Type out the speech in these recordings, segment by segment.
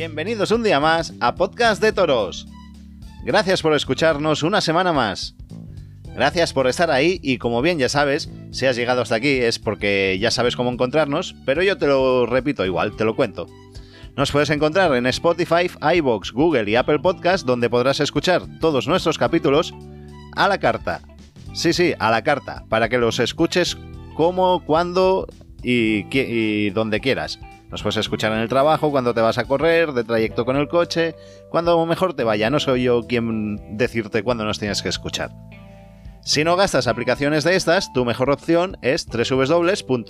Bienvenidos un día más a Podcast de Toros. Gracias por escucharnos una semana más. Gracias por estar ahí y como bien ya sabes, si has llegado hasta aquí es porque ya sabes cómo encontrarnos, pero yo te lo repito igual, te lo cuento. Nos puedes encontrar en Spotify, iBox, Google y Apple Podcast, donde podrás escuchar todos nuestros capítulos a la carta. Sí, sí, a la carta, para que los escuches como, cuando y, y donde quieras. Nos puedes escuchar en el trabajo, cuando te vas a correr, de trayecto con el coche, cuando mejor te vaya. No soy yo quien decirte cuándo nos tienes que escuchar. Si no gastas aplicaciones de estas, tu mejor opción es www.anchor.fm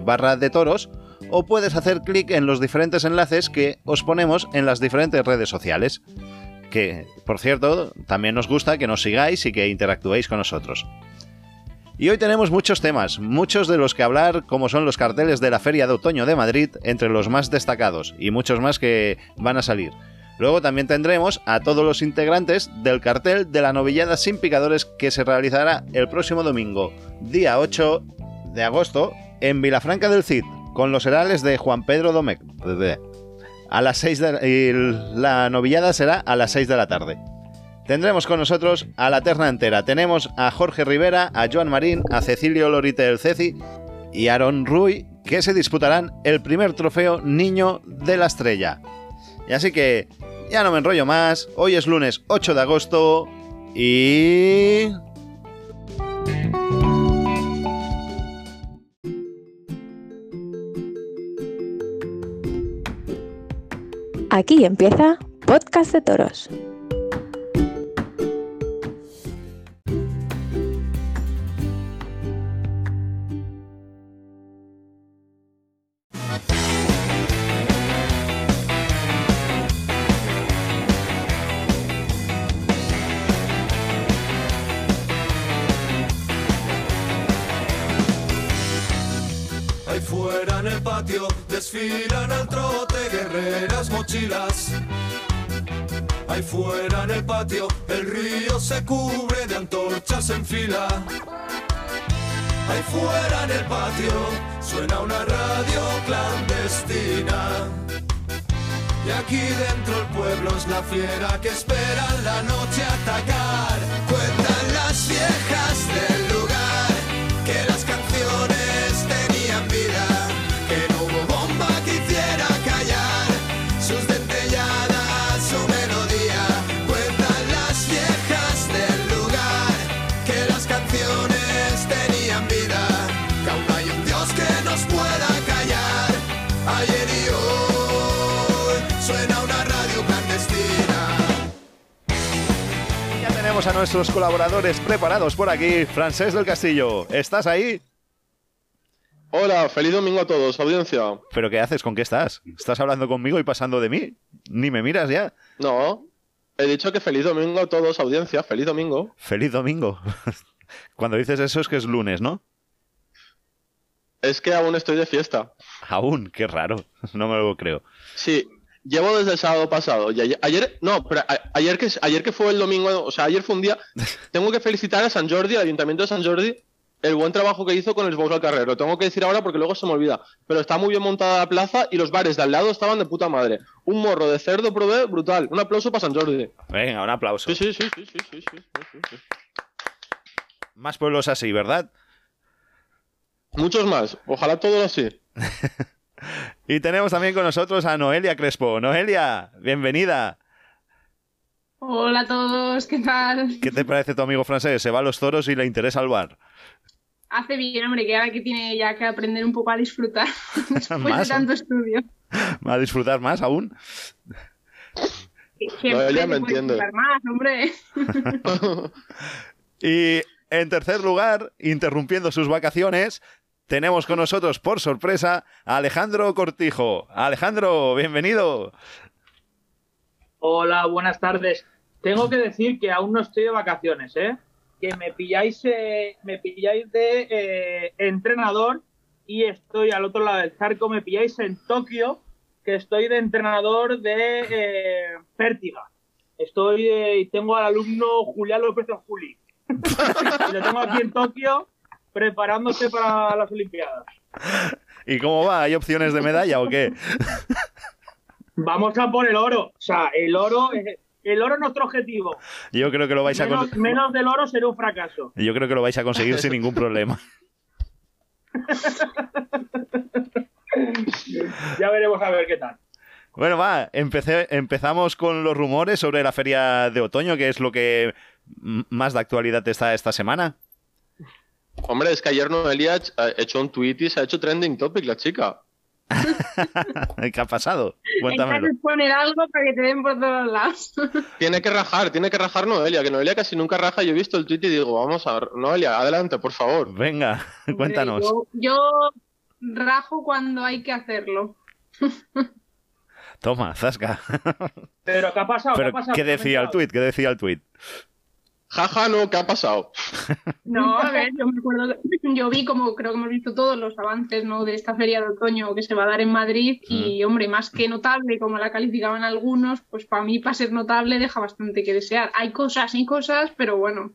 barra de toros o puedes hacer clic en los diferentes enlaces que os ponemos en las diferentes redes sociales. Que, por cierto, también nos gusta que nos sigáis y que interactuéis con nosotros. Y hoy tenemos muchos temas, muchos de los que hablar, como son los carteles de la Feria de Otoño de Madrid, entre los más destacados, y muchos más que van a salir. Luego también tendremos a todos los integrantes del cartel de la novillada sin picadores que se realizará el próximo domingo, día 8 de agosto, en Vilafranca del Cid, con los herales de Juan Pedro Domecq. A las 6 de, y la novillada será a las 6 de la tarde. Tendremos con nosotros a la terna entera. Tenemos a Jorge Rivera, a Joan Marín, a Cecilio Lorite del Ceci y a Aaron Rui, que se disputarán el primer trofeo Niño de la Estrella. Y así que ya no me enrollo más. Hoy es lunes 8 de agosto y... Aquí empieza Podcast de Toros. Desfilan al trote guerreras mochilas. Ahí fuera en el patio el río se cubre de antorchas en fila. Ahí fuera en el patio suena una radio clandestina. Y aquí dentro el pueblo es la fiera que espera la noche atacar. Cuentan las viejas a nuestros colaboradores preparados por aquí. Francés del Castillo, ¿estás ahí? Hola, feliz domingo a todos, audiencia. ¿Pero qué haces? ¿Con qué estás? ¿Estás hablando conmigo y pasando de mí? ¿Ni me miras ya? No, he dicho que feliz domingo a todos, audiencia, feliz domingo. Feliz domingo. Cuando dices eso es que es lunes, ¿no? Es que aún estoy de fiesta. Aún, qué raro. No me lo creo. Sí, llevo desde el sábado pasado. Y ayer, ayer- no, pero a- ayer que, ayer que fue el domingo, o sea, ayer fue un día. Tengo que felicitar a San Jordi, al Ayuntamiento de San Jordi, el buen trabajo que hizo con el Xbox al Carrer. Lo tengo que decir ahora porque luego se me olvida. Pero está muy bien montada la plaza y los bares de al lado estaban de puta madre. Un morro de cerdo probé brutal. Un aplauso para San Jordi. Venga, un aplauso. Sí, sí, sí, sí, sí, sí, sí, sí, sí. Más pueblos así, ¿verdad? Muchos más. Ojalá todos así. Y tenemos también con nosotros a Noelia Crespo. Noelia, bienvenida. Hola a todos, ¿qué tal? ¿Qué te parece tu amigo francés? Se va a los toros y le interesa el bar. Hace bien, hombre, que ahora que tiene ya que aprender un poco a disfrutar después de tanto estudio. ¿Va a disfrutar más aún? No, me disfrutar más, hombre. Y en tercer lugar, interrumpiendo sus vacaciones, tenemos con nosotros, por sorpresa, a Alejandro Cortijo. Alejandro, bienvenido. Hola, buenas tardes. Tengo que decir que aún no estoy de vacaciones, ¿eh? Que me pilláis, eh, me pilláis de eh, entrenador y estoy al otro lado del charco. Me pilláis en Tokio, que estoy de entrenador de eh, Pértiga. Estoy eh, tengo al alumno Julián López Juli. lo tengo aquí en Tokio preparándose para las Olimpiadas. ¿Y cómo va? ¿Hay opciones de medalla o qué? Vamos a por el oro. O sea, el oro, es- el oro es nuestro objetivo. Yo creo que lo vais a Menos, con- menos del oro será un fracaso. Yo creo que lo vais a conseguir sin ningún problema. Ya veremos a ver qué tal. Bueno, va, empecé, empezamos con los rumores sobre la feria de otoño, que es lo que más de actualidad está esta semana. Hombre, es que ayer Noelia ha hecho un tweet y se ha hecho trending topic la chica. ¿Qué ha pasado? Cuéntamelo. Intentas poner algo para que te den por todos lados. Tiene que rajar, tiene que rajar Noelia, que Noelia casi nunca raja. Yo he visto el tweet y digo, vamos a ver, Noelia, adelante, por favor. Venga, cuéntanos. Yo, yo rajo cuando hay que hacerlo. Toma, zasca. Pero ¿qué ha pasado? ¿Qué, Pero, ha pasado? ¿qué decía el tuit? ¿Qué decía el tuit? Jaja, no, ¿qué ha pasado? No, a ver, yo me acuerdo, yo vi como creo que hemos visto todos los avances ¿no? de esta feria de otoño que se va a dar en Madrid y, hombre, más que notable, como la calificaban algunos, pues para mí, para ser notable, deja bastante que desear. Hay cosas y cosas, pero bueno,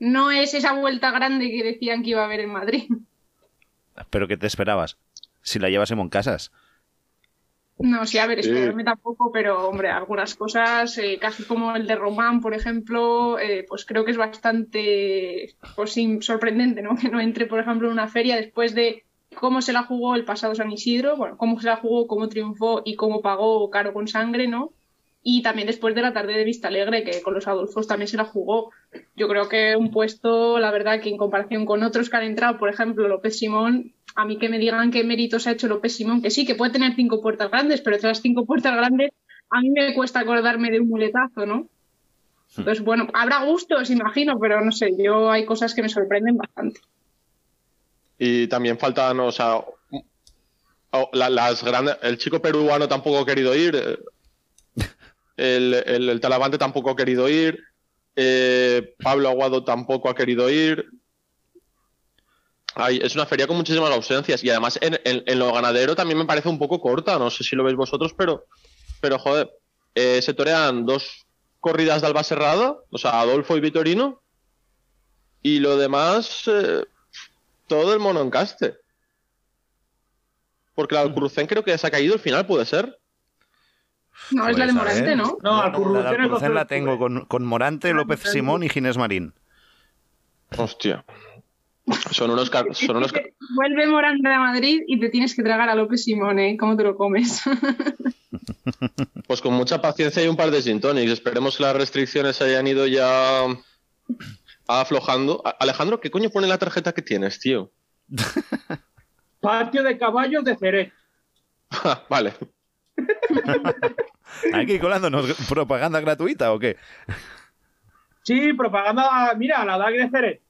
no es esa vuelta grande que decían que iba a haber en Madrid. ¿Pero qué te esperabas? Si la llevas en Moncasas. No, sí, a ver, esperarme tampoco, pero hombre, algunas cosas, eh, casi como el de Román, por ejemplo, eh, pues creo que es bastante pues, sorprendente, ¿no? Que no entre, por ejemplo, en una feria después de cómo se la jugó el pasado San Isidro, bueno, cómo se la jugó, cómo triunfó y cómo pagó caro con sangre, ¿no? Y también después de la tarde de Vista Alegre, que con los Adolfos también se la jugó. Yo creo que un puesto, la verdad, que en comparación con otros que han entrado, por ejemplo, López Simón, a mí que me digan qué méritos ha hecho López Simón, que sí, que puede tener cinco puertas grandes, pero las cinco puertas grandes, a mí me cuesta acordarme de un muletazo, ¿no? Entonces, bueno, habrá gustos, imagino, pero no sé, yo hay cosas que me sorprenden bastante. Y también faltan, o sea, la- las grandes. El chico peruano tampoco ha querido ir. eh, El, el, el Talavante tampoco ha querido ir. eh, Pablo Aguado tampoco ha querido ir. Ay, es una feria con muchísimas ausencias. Y además, en, en- en lo ganadero también me parece un poco corta. No sé si lo veis vosotros, pero, pero joder, eh, se torean dos corridas de Alba Serrada, o sea, Adolfo y Vitorino. Y lo demás, eh, todo el mono encaste. Porque la Alcurrucén creo que se ha caído al final, puede ser. No, es la de Pues, a Morante. ¿no? No, La Alcurrucén de es Alcurrucén 12 de la tengo con, con Morante, López Simón y Ginés Marín. Hostia. Son unos, son unos Vuelve Morante a Madrid y te tienes que tragar a López Simón, ¿eh? ¿Cómo te lo comes? Pues con mucha paciencia y un par de gin tonics. Esperemos que las restricciones hayan ido ya aflojando. Alejandro, ¿qué coño pone la tarjeta que tienes, tío? Patio de caballos de Jerez. vale. ¿Aquí colándonos propaganda gratuita o qué? Sí, propaganda, mira, la DAG de Jerez.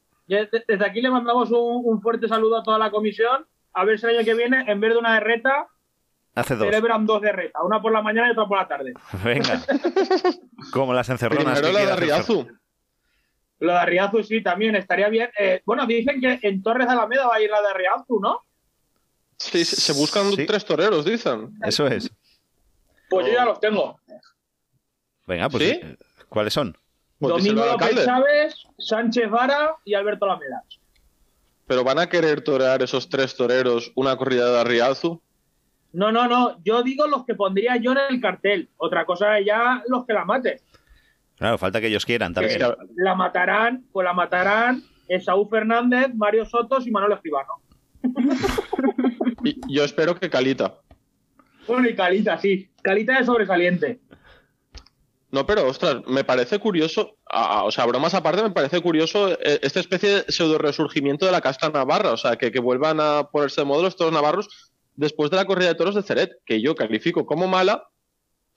Desde aquí le mandamos un, un fuerte saludo a toda la comisión. A ver si el año que viene, en vez de una de reta, Hace dos. celebran dos de reta. Una por la mañana y otra por la tarde. Venga. Como las encerronas. Primero que la de Riazu. Lo de Arriazu sí, también estaría bien. Eh, bueno, dicen que en Torres de Alameda va a ir la de Arriazu, ¿no? Sí, se buscan Sí. tres toreros, dicen. Eso es. Pues yo ya los tengo. Venga, pues. ¿Sí? eh, ¿Cuáles son? Domingo López. Chávez, Sánchez Vara y Alberto Alameda. Pero van a querer torear esos tres toreros una corrida de Arriazu. No, no, no. Yo digo los que pondría yo en el cartel. Otra cosa es ya los que la maten. Claro, falta que ellos quieran también. Que- La matarán, pues la matarán Esaú Fernández, Mario Sotos y Manuel Escribano. yo espero que Calita. Bueno, y Calita, sí. Calita es sobresaliente. No, pero ostras, me parece curioso, a- o sea, bromas aparte, me parece curioso eh, esta especie de pseudo resurgimiento de la casta navarra, o sea, que, que vuelvan a ponerse de modo los toros navarros después de la corrida de toros de Ceret, que yo califico como mala,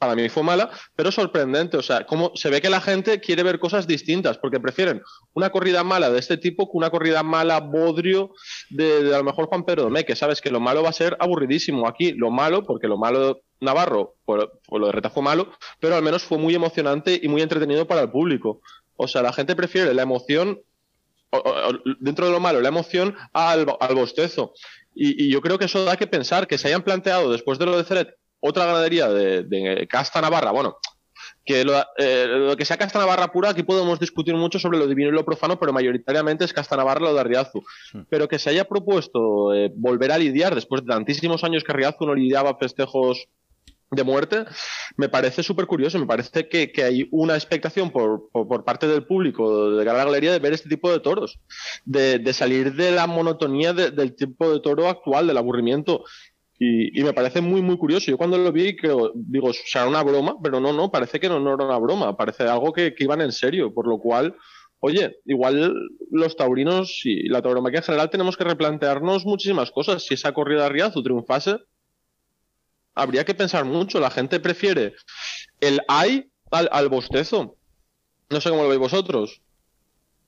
para mí fue mala, pero sorprendente, o sea, como se ve que la gente quiere ver cosas distintas, porque prefieren una corrida mala de este tipo que una corrida mala bodrio de, a lo mejor Juan Pedro Domé, que sabes que lo malo va a ser aburridísimo. Aquí lo malo, porque lo malo Navarro, por, lo de Reta fue malo, pero al menos fue muy emocionante y muy entretenido para el público. O sea, la gente prefiere la emoción, dentro de lo malo, la emoción al, al bostezo. Y, y yo creo que eso da que pensar que se hayan planteado después de lo de Ceret otra ganadería de, de casta navarra. Bueno, que lo, eh, lo que sea casta navarra pura, aquí podemos discutir mucho sobre lo divino y lo profano, pero mayoritariamente es casta navarra lo de Arriazu. Pero que se haya propuesto eh, volver a lidiar después de tantísimos años que Arriazu no lidiaba festejos de muerte, me parece súper curioso. Me parece que, que, hay una expectación por, por, por, parte del público de la galería de ver este tipo de toros, de, de salir de la monotonía de, del tipo de toro actual, del aburrimiento. Y, y, me parece muy, muy curioso. Yo cuando lo vi, creo, digo, será una broma, pero no, no, parece que no, no era una broma, parece algo que, iban en serio, por lo cual oye, igual los taurinos y la tauromaquia en general tenemos que replantearnos muchísimas cosas. Si esa corrida de Riazu triunfase, habría que pensar mucho. La gente prefiere el ay al, al bostezo. No sé cómo lo veis vosotros.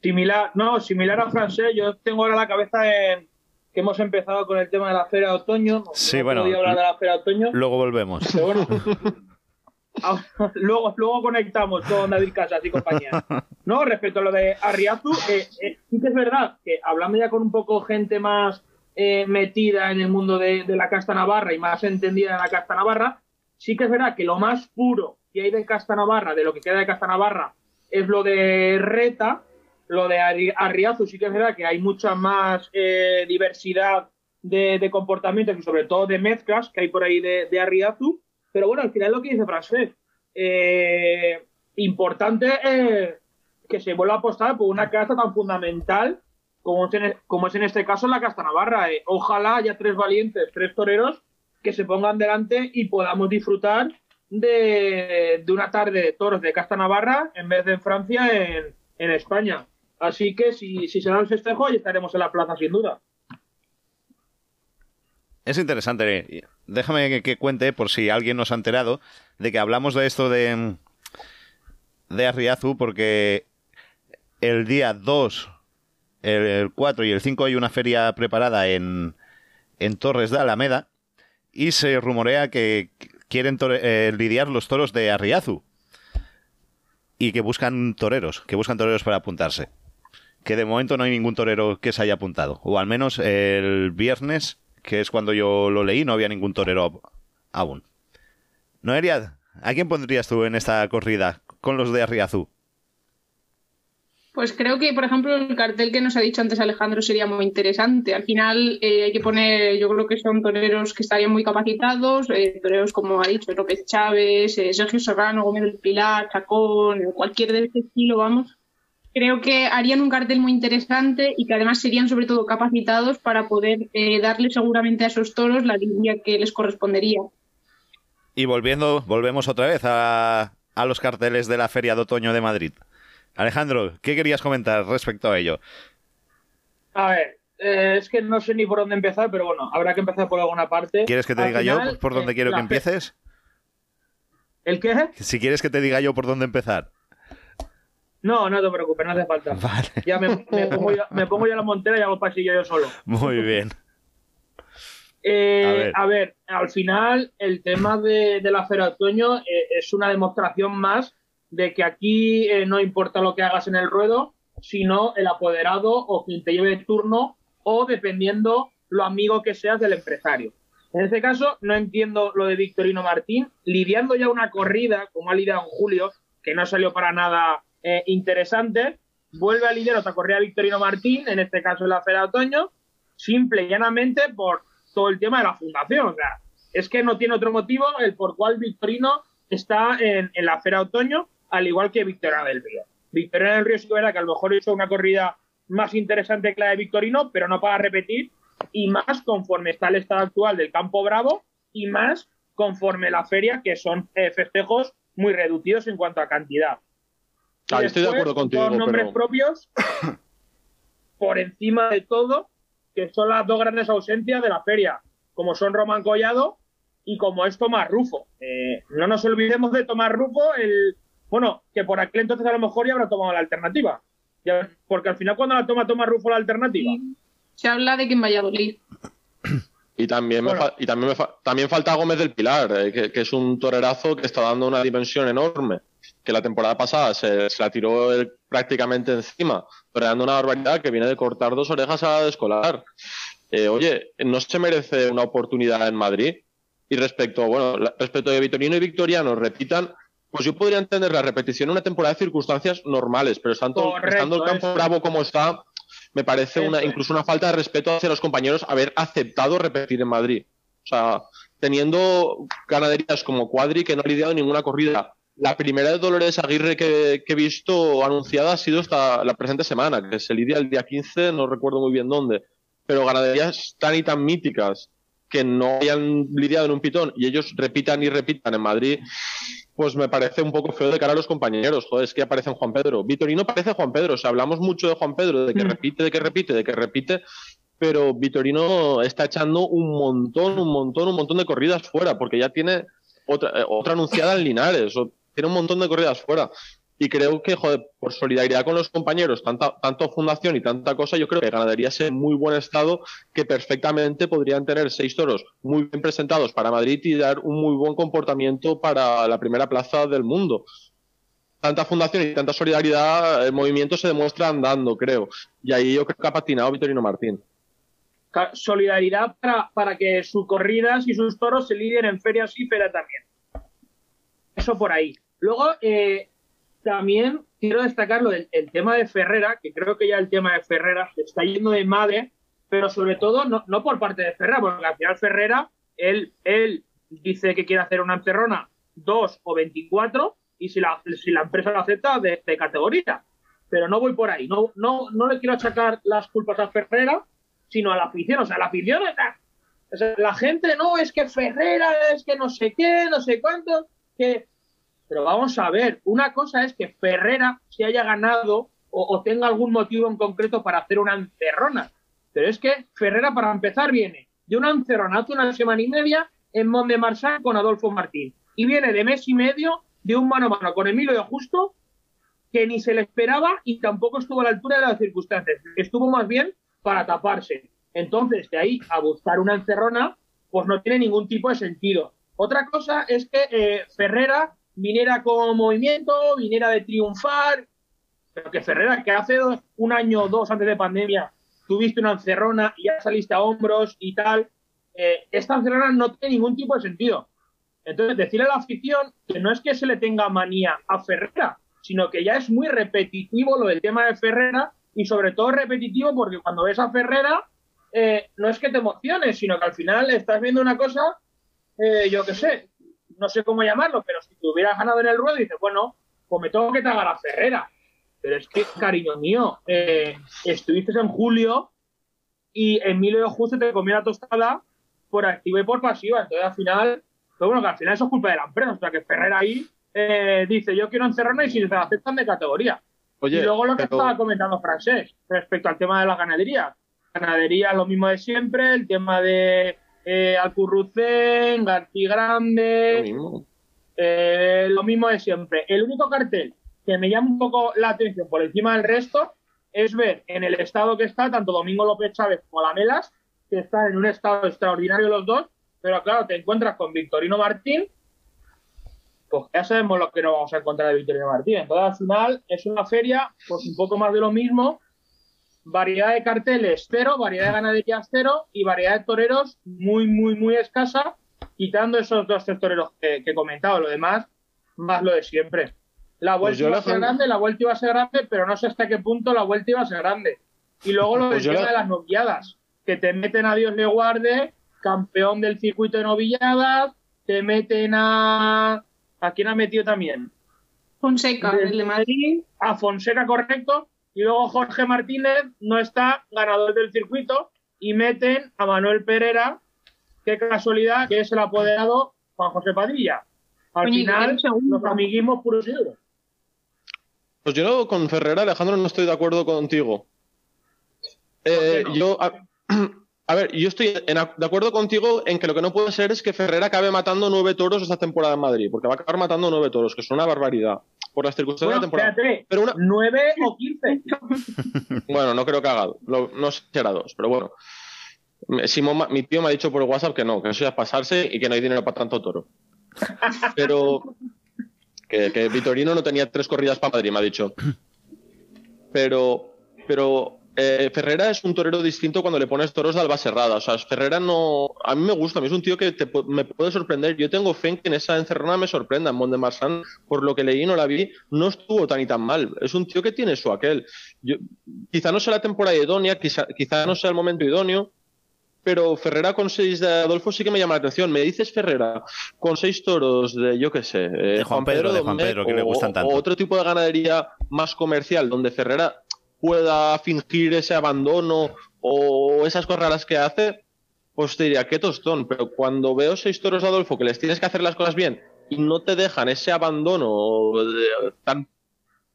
Similar, no, similar a francés. Yo tengo ahora la cabeza en que hemos empezado con el tema de la feria de otoño. Sí, bueno. hablar de la feria de otoño. Luego volvemos. Pero bueno, luego, luego conectamos con David Casas y compañía. No, respecto a lo de Arriazu, eh, eh, sí que es verdad que hablando ya con un poco gente más eh, metida en el mundo de, de, la casta navarra y más entendida en la casta navarra, sí que es verdad que lo más puro que hay de casta navarra, de lo que queda de casta navarra, es lo de Reta, lo de Arriazu, sí que es verdad que hay mucha más eh, diversidad de, comportamientos y sobre todo de mezclas que hay por ahí de, Arriazu, pero bueno, al final lo que dice Francés, eh, importante que se vuelva a apostar por una casta tan fundamental como es en, como es en este caso la casta navarra. Eh. Ojalá haya tres valientes, tres toreros que se pongan delante y podamos disfrutar de, una tarde de toros de casta navarra en vez de en Francia, en España. Así que si, si se da el festejo, ya estaremos en la plaza sin duda. Es interesante. Déjame que, cuente, por si alguien nos ha enterado, de que hablamos de esto de, de Arriazu, porque el día 2, el 4 y el 5 hay una feria preparada en, en Torres de Alameda y se rumorea que quieren eh, lidiar los toros de Arriazu y que buscan toreros, que buscan toreros para apuntarse. Que de momento no hay ningún torero que se haya apuntado, o al menos el viernes que es cuando yo lo leí, no había ningún torero aún. Noelia, ¿a quién pondrías tú en esta corrida con los de Arriazú? Pues creo que, por ejemplo, el cartel que nos ha dicho antes Alejandro sería muy interesante. Al final eh, hay que poner, yo creo que son toreros que estarían muy capacitados, eh, toreros como ha dicho López Chávez, eh, Sergio Serrano, Gómez del Pilar, Chacón, cualquier de este estilo, vamos, creo que harían un cartel muy interesante y que además serían sobre todo capacitados para poder eh, darle seguramente a esos toros la línea que les correspondería. Y volviendo, volvemos otra vez a, a, los carteles de la Feria de Otoño de Madrid. Alejandro, ¿qué querías comentar respecto a ello? A ver, eh, es que no sé ni por dónde empezar, pero bueno, habrá que empezar por alguna parte. ¿Quieres que te Al diga final, yo por dónde eh, quiero que empieces? ¿El qué? Si quieres que te diga yo por dónde empezar. No, no te preocupes, no hace falta. Vale. Ya me, me, pongo ya, me, pongo ya, la montera y hago pasillo yo solo. Muy bien. Eh, a, ver. a, ver. al final el tema de, de la Feria de Otoño eh, es una demostración más de que aquí eh, no importa lo que hagas en el ruedo, sino el apoderado o quien te lleve el turno o dependiendo lo amigo que seas del empresario. En este caso, no entiendo lo de Victorino Martín, lidiando ya una corrida, como ha lidiado en julio, que no salió para nada eh, interesante. Vuelve a liderar otra corrida Victorino Martín, en este caso en la Feria Otoño, simple y llanamente por todo el tema de la fundación. O sea, es que no tiene otro motivo el por cual Victorino está en, la Feria Otoño, al igual que Victorina del Río. Victorina del Río sí que verá que a lo mejor hizo una corrida más interesante que la de Victorino, pero no para repetir, y más conforme está el estado actual del Campo Bravo, y más conforme la feria, que son eh, festejos muy reducidos en cuanto a cantidad. Ah, estoy de acuerdo contigo. Dos nombres pero... propios, por encima de todo, que son las dos grandes ausencias de la feria, como son Román Collado y como es Tomás Rufo. Eh, no nos olvidemos de Tomás Rufo, el bueno, que por aquel entonces a lo mejor ya habrá tomado la alternativa. Ya, porque al final, cuando la toma Tomás Rufo la alternativa. Se habla de que en Valladolid. Y también, bueno. me, y también, me también falta Gómez del Pilar, eh, que, que, es un torerazo que está dando una dimensión enorme. Que la temporada pasada se, se la tiró él prácticamente encima, toreando una barbaridad que viene de cortar dos orejas a la de escolar. Eh, oye, ¿no se merece una oportunidad en Madrid? Y respecto, bueno, respecto de Vitorino y Victoriano, repitan, pues yo podría entender la repetición en una temporada de circunstancias normales, pero estando, Correcto, estando el campo eso. bravo como está, me parece una, incluso una falta de respeto hacia los compañeros haber aceptado repetir en Madrid. O sea, teniendo ganaderías como Cuadri que no ha lidiado ninguna corrida. La primera de Dolores Aguirre que, que he visto anunciada ha sido esta la presente semana, que se lidia el día 15, no recuerdo muy bien dónde. Pero ganaderías tan y tan míticas que no hayan lidiado en un pitón y ellos repitan y repitan en Madrid, pues me parece un poco feo de cara a los compañeros. Joder, es que aparece Juan Pedro. Vitorino parece Juan Pedro. O sea, hablamos mucho de Juan Pedro, de que Mm. repite, de que repite, de que repite, pero Vitorino está echando un montón, un montón, un montón de corridas fuera, porque ya tiene otra, eh, otra anunciada en Linares, o tiene un montón de corridas fuera. Y creo que, joder, por solidaridad con los compañeros, tanta, tanto fundación y tanta cosa, yo creo que ganadería en muy buen estado, que perfectamente podrían tener seis toros muy bien presentados para Madrid y dar un muy buen comportamiento para la primera plaza del mundo. Tanta fundación y tanta solidaridad, el movimiento se demuestra andando, creo. Y ahí yo creo que ha patinado Vitorino Martín. Solidaridad para, para que sus corridas y sus toros se lidien en ferias y feria también. Eso por ahí. Luego, eh, también quiero destacar lo del el tema de Ferrera, que creo que ya el tema de Ferrera se está yendo de madre, pero sobre todo no, no por parte de Ferrera, porque al final Ferrera, él, él dice que quiere hacer una encerrona 2 o 24, y si la, si la empresa lo acepta, de, categoría. Pero no voy por ahí. No, no, no le quiero achacar las culpas a Ferrera, sino a la afición. O sea, la afición está. o sea, la gente no, es que Ferrera, es que no sé qué, no sé cuánto, que. Pero vamos a ver, una cosa es que Ferrera se haya ganado o, tenga algún motivo en concreto para hacer una encerrona. Pero es que Ferrera, para empezar, viene de una encerrona hace una semana y media en Mont de Marsan con Adolfo Martín. Y viene de mes y medio de un mano a mano con Emilio de Justo que ni se le esperaba y tampoco estuvo a la altura de las circunstancias. Estuvo más bien para taparse. Entonces, de ahí a buscar una encerrona, pues no tiene ningún tipo de sentido. Otra cosa es que eh, Ferrera viniera con movimiento, viniera de triunfar, pero que Ferrera, que hace un año o dos antes de pandemia tuviste una encerrona y ya saliste a hombros y tal, eh, esta encerrona no tiene ningún tipo de sentido. Entonces, decirle a la afición que no es que se le tenga manía a Ferrera, sino que ya es muy repetitivo lo del tema de Ferrera y sobre todo repetitivo porque cuando ves a Ferrera eh, no es que te emociones, sino que al final estás viendo una cosa, eh, yo qué sé, no sé cómo llamarlo, pero si te hubieras ganado en el ruedo dices, bueno, pues me tengo que tragar a Ferrera. Pero es que, cariño mío, eh, estuviste en julio y Emilio de Justo te comió la tostada por activa y por pasiva. Entonces, al final, pero bueno, que al final eso es culpa de la empresa. O sea, que Ferrera ahí eh, dice, yo quiero encerrarme y si se aceptan de categoría. Oye, y luego lo que pero- estaba comentando Francés respecto al tema de la ganadería. Ganadería, lo mismo de siempre, el tema de eh, Alcurrucén, García lo Grande, mismo. eh, lo mismo de siempre. El único cartel que me llama un poco la atención por encima del resto es ver en el estado que está tanto Domingo López Chávez como Lamelas, que están en un estado extraordinario los dos, pero claro, te encuentras con Victorino Martín, pues ya sabemos lo que no vamos a encontrar de Victorino Martín. Entonces, al final, es una feria, pues un poco más de lo mismo, variedad de carteles cero, variedad de ganaderías cero y variedad de toreros muy, muy, muy escasa, quitando esos dos tres toreros que, que he comentado, lo demás, más lo de siempre. La vuelta Pues iba a ser grande, la vuelta iba a ser grande, pero no sé hasta qué punto la vuelta iba a ser grande. Y luego lo Pues yo tema la- de las novilladas, que te meten a Dios le guarde, campeón del circuito de novilladas, te meten a... ¿A quién ha metido también? Fonseca, el de Madrid. a Fonseca, correcto, y luego Jorge Martínez no está ganador del circuito y meten a Manuel Pereira, qué casualidad que es el apoderado Juan José Padilla. Al y final, los amiguismos puros y duros. Pues yo no- con Ferrera, Alejandro, no estoy de acuerdo contigo. Eh. Yo, a, a ver, yo estoy en de acuerdo contigo en que lo que no puede ser es que Ferrera acabe matando nueve toros esta temporada en Madrid, porque va a acabar matando nueve toros, que es una barbaridad, por las circunstancias Bueno, de la temporada. espérate, Pero una, ¿nueve o quince? bueno, no creo que haga, lo- no sé si hará dos, pero bueno. Simón, mi tío me ha dicho por WhatsApp que no, que eso ya es pasarse y que no hay dinero para tanto toro. Pero que, que Vitorino no tenía tres corridas para Madrid, me ha dicho. Pero, pero eh, Ferrera es un torero distinto cuando le pones toros de alba cerrada. O sea, Ferrera no. A mí me gusta, a mí es un tío que te me puede sorprender. Yo tengo fe en que en esa encerrona me sorprenda. En Mont de Marsan, por lo que leí, no la vi, no estuvo tan y tan mal. Es un tío que tiene su aquel. Yo, quizá no sea la temporada idónea, quizá, quizá no sea el momento idóneo, pero Ferrera con 6 de Adolfo sí que me llama la atención. Me dices Ferrera con 6 toros de, yo qué sé, eh, De Juan Pedro, de Juan Pedro, que o- gustan tanto. O otro tipo de ganadería más comercial, donde Ferrera pueda fingir ese abandono o esas cosas raras que hace, pues te diría, qué tostón. Pero cuando veo 6 toros de Adolfo que les tienes que hacer las cosas bien y no te dejan ese abandono tan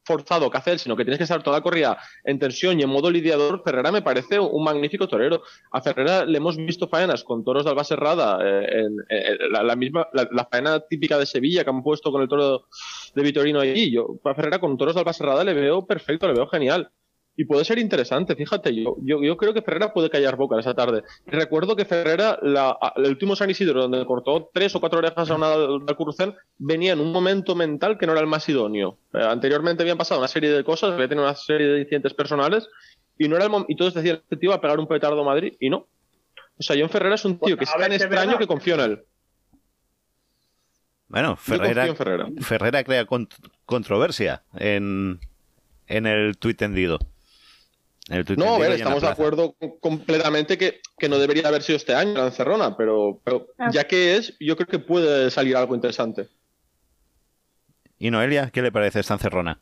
forzado que hacer, sino que tienes que estar toda la corrida en tensión y en modo lidiador, Ferrera me parece un magnífico torero. A Ferrera le hemos visto faenas con toros de Alba Serrada, eh, en, en la, misma, la, la faena típica de Sevilla que han puesto con el toro de Vitorino allí. Yo a Ferrera con toros de Alba Serrada le veo perfecto, le veo genial. Y puede ser interesante, fíjate, yo, yo, yo creo que Ferrera puede callar boca esa tarde. Recuerdo que Ferrera, la, el último San Isidro, donde cortó tres o cuatro orejas a una del Currucén, venía en un momento mental que no era el más idóneo. Eh, anteriormente habían pasado una serie de cosas, había tenido una serie de incidentes personales, y no era el mom- y todos decían, este tío va a pegar un petardo a Madrid, y no. O sea, John Ferrera es un tío que es tan ¿de extraño que confío en él. Bueno, Ferrera, en Ferrera. Ferrera crea cont- controversia en, en el tuit tendido. No, ver, estamos de acuerdo completamente que, que no debería haber sido este año la encerrona, pero, pero Ah. ya que es, yo creo que puede salir algo interesante. ¿Y Noelia? ¿Qué le parece esta encerrona?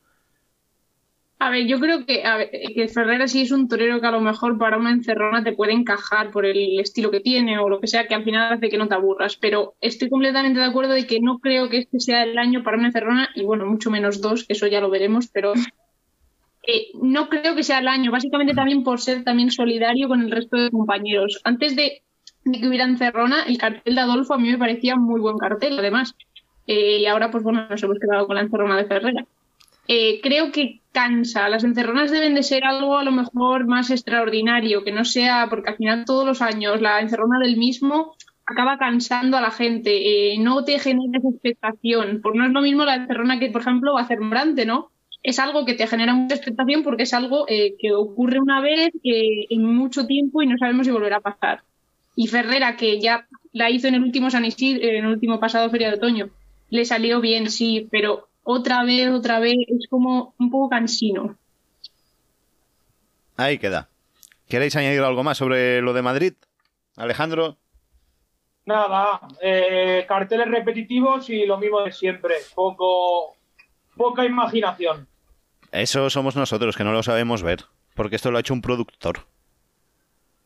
A ver, yo creo que, a ver, que Ferrera sí es un torero que a lo mejor para una encerrona te puede encajar por el estilo que tiene o lo que sea, que al final hace que no te aburras. Pero estoy completamente de acuerdo de que no creo que este sea el año para una encerrona, y bueno, mucho menos dos, que eso ya lo veremos, pero eh, no creo que sea el año, básicamente también por ser también solidario con el resto de compañeros. Antes de, que hubiera encerrona, el cartel de Adolfo a mí me parecía muy buen cartel, además. Eh, y ahora, pues bueno, nos hemos quedado con la encerrona de Ferrera. Eh, creo que cansa. Las encerronas deben de ser algo a lo mejor más extraordinario, que no sea, porque al final todos los años la encerrona del mismo acaba cansando a la gente, no te genera expectación. Pues no es lo mismo la encerrona que, por ejemplo, va a hacer Morante, ¿no? Es algo que te genera mucha expectación porque es algo eh, que ocurre una vez eh, en mucho tiempo y no sabemos si volverá a pasar. Y Ferrera, que ya la hizo en el último San Isidro, en el último pasado Feria de Otoño, le salió bien, sí, pero otra vez, otra vez, es como un poco cansino. Ahí queda. ¿Queréis añadir algo más sobre lo de Madrid? Alejandro, Nada, eh, carteles repetitivos y lo mismo de siempre. Poco, poca imaginación. Eso somos nosotros, que no lo sabemos ver. Porque esto lo ha hecho un productor.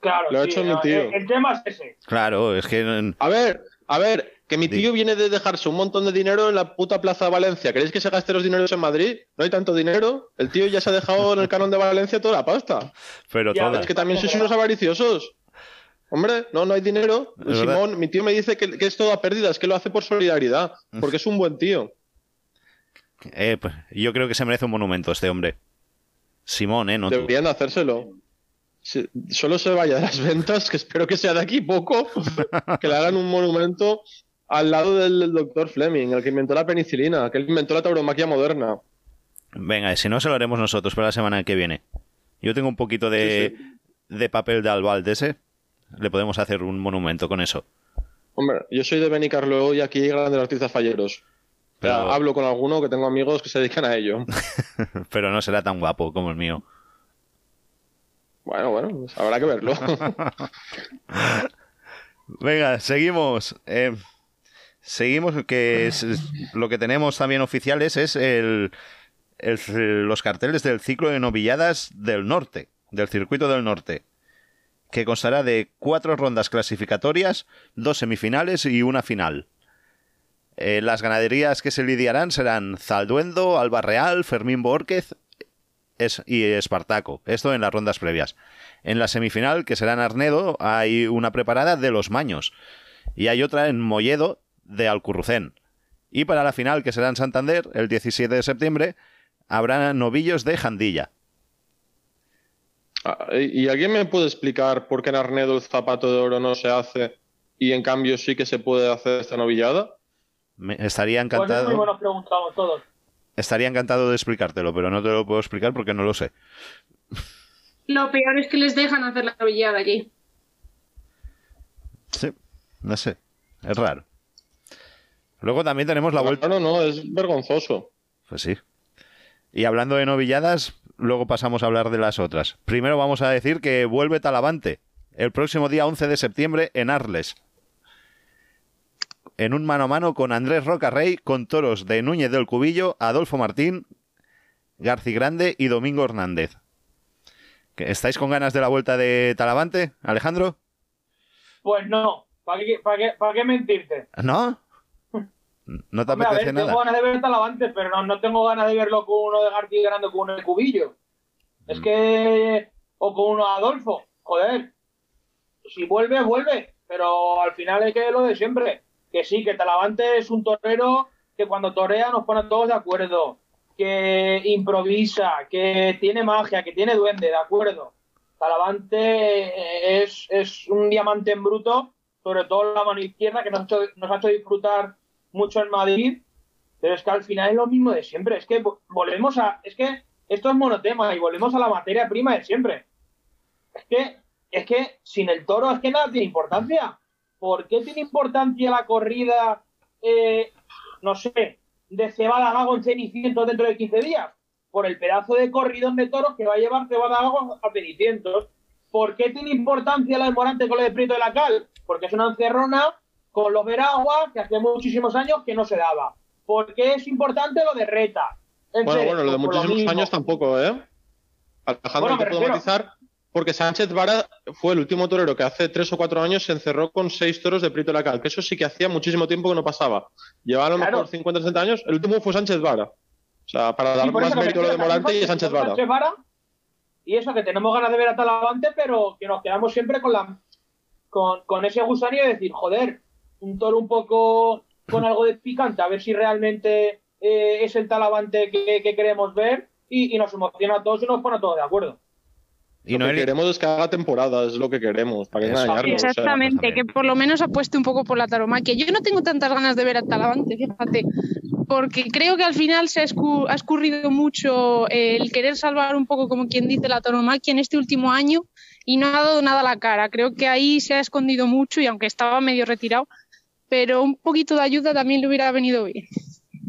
Claro, Lo ha hecho mi tío. El, el tema es ese. Claro, es que... A ver, a ver, que mi tío viene de dejarse un montón de dinero en la puta Plaza de Valencia. ¿Queréis que se gaste los dineros en Madrid? No hay tanto dinero. El tío ya se ha dejado en el canon de Valencia toda la pasta. Pero Ya, todas. Es que también sois unos avariciosos. Hombre, no, no hay dinero. Simón, mi tío me dice que, que es todo a pérdidas, que lo hace por solidaridad, porque es un buen tío. Eh, pues, yo creo que se merece un monumento este hombre. Simón, ¿eh? No tú. Deberían de hacérselo. Si- solo se vaya de las ventas, que espero que sea de aquí poco, que le hagan un monumento al lado del doctor Fleming, el que inventó la penicilina, que él inventó la tauromaquia moderna. Venga, si no, se lo haremos nosotros para la semana que viene. Yo tengo un poquito de, de papel de albal de ese. Le podemos hacer un monumento con eso. Hombre, yo soy de Benicarlo y aquí hay grandes artistas falleros. Hablo con alguno que tengo amigos que se dedican a ello. Pero no será tan guapo como el mío. Bueno, bueno, pues habrá que verlo. Venga, seguimos. Eh, seguimos, que es- lo que tenemos también oficiales es el, el- los carteles del ciclo de novilladas del norte, del circuito del norte, que constará de cuatro rondas clasificatorias, dos semifinales y una final. Eh, las ganaderías que se lidiarán serán Zalduendo, Alba Real, Fermín Borquez y Espartaco. Esto en las rondas previas. En la semifinal, que será en Arnedo, hay una preparada de los Maños. Y hay otra en Molledo de Alcurrucén. Y para la final, que será en Santander, el 17 de septiembre, habrá novillos de Jandilla. Ah, ¿Y alguien me puede explicar por qué en Arnedo el zapato de oro no se hace y en cambio sí que se puede hacer esta novillada? Me- estaría Pues encantado, bueno preguntamos todos. estaría encantado de explicártelo, pero no te lo puedo explicar porque no lo sé. Lo peor es que les dejan hacer la novillada allí. Sí, no sé. Es raro. Luego también tenemos la vuelta. No, no, no, es vergonzoso. Pues sí. Y hablando de novilladas, luego pasamos a hablar de las otras. Primero vamos a decir que vuelve Talavante. el próximo día 11 de septiembre en Arles. En un mano a mano con Andrés Rocarrey, con toros de Núñez del Cubillo, Adolfo Martín, Garci Grande y Domingo Hernández. ¿Que- ¿Estáis con ganas de la vuelta de Talavante, Alejandro? Pues no, ¿para qué, para qué, para qué mentirte? ¿No? ¿No te Hombre, a apetece ver, tengo nada? ganas de ver Talavante, pero no, no tengo ganas de verlo con uno de García ganando con uno de Cubillo. Es Mm. que. O con uno de Adolfo. Joder. Si vuelve, vuelve. Pero al final es que lo de siempre. Que sí, que Talavante es un torero que cuando torea nos pone a todos de acuerdo. Que improvisa, que tiene magia, que tiene duende, de acuerdo. Talavante eh, es, es un diamante en bruto, sobre todo la mano izquierda, que nos ha hecho, nos ha hecho disfrutar mucho en Madrid, pero es que al final es lo mismo de siempre. Es que vo- volvemos a. Es que esto es monotema y volvemos a la materia prima de siempre. Es que, es que sin el toro es que nada tiene importancia. ¿Por qué tiene importancia la corrida, eh, no sé, de Cebada Gago en Cenicientos dentro de 15 días? Por el pedazo de corridón de toros que va a llevar Cebada Gago a Cenicientos. ¿Por qué tiene importancia la de Morante con lo de Prieto de la Cal? Porque es una encerrona con los Veragua que hace muchísimos años que no se daba. ¿Por qué es importante lo de Reta? En Bueno, serio, bueno, lo de muchísimos años tampoco, ¿eh? Alejandro, Bueno, te puedo matizar, porque Sánchez Vara fue el último torero que hace tres o cuatro años se encerró con seis toros de Prieto de la Cal, que eso sí que hacía muchísimo tiempo que no pasaba. Llevaba a lo Claro. mejor 50 60 años, el último fue Sánchez Vara. O sea, para dar Sí, más mérito a lo de Morante y Sánchez Sánchez Vara. Sánchez Vara. Y eso, que tenemos ganas de ver a Talavante, pero que nos quedamos siempre con la con, con ese gusanillo de decir, joder, un toro un poco con algo de picante, a ver si realmente eh, es el Talavante que, que queremos ver y, y nos emociona a todos y nos pone a todos de acuerdo. Y Lo que Noelia, queremos es que haga temporada, es lo que queremos, para que engañarnos. o sea, Exactamente, pues también. que por lo menos apueste un poco por la taromaquia. Yo no tengo tantas ganas de ver a Talavante, fíjate, porque creo que al final se ha, escu- ha escurrido mucho el querer salvar un poco, como quien dice, la taromaquia en este último año y no ha dado nada a la cara. Creo que ahí se ha escondido mucho y aunque estaba medio retirado, pero un poquito de ayuda también le hubiera venido bien.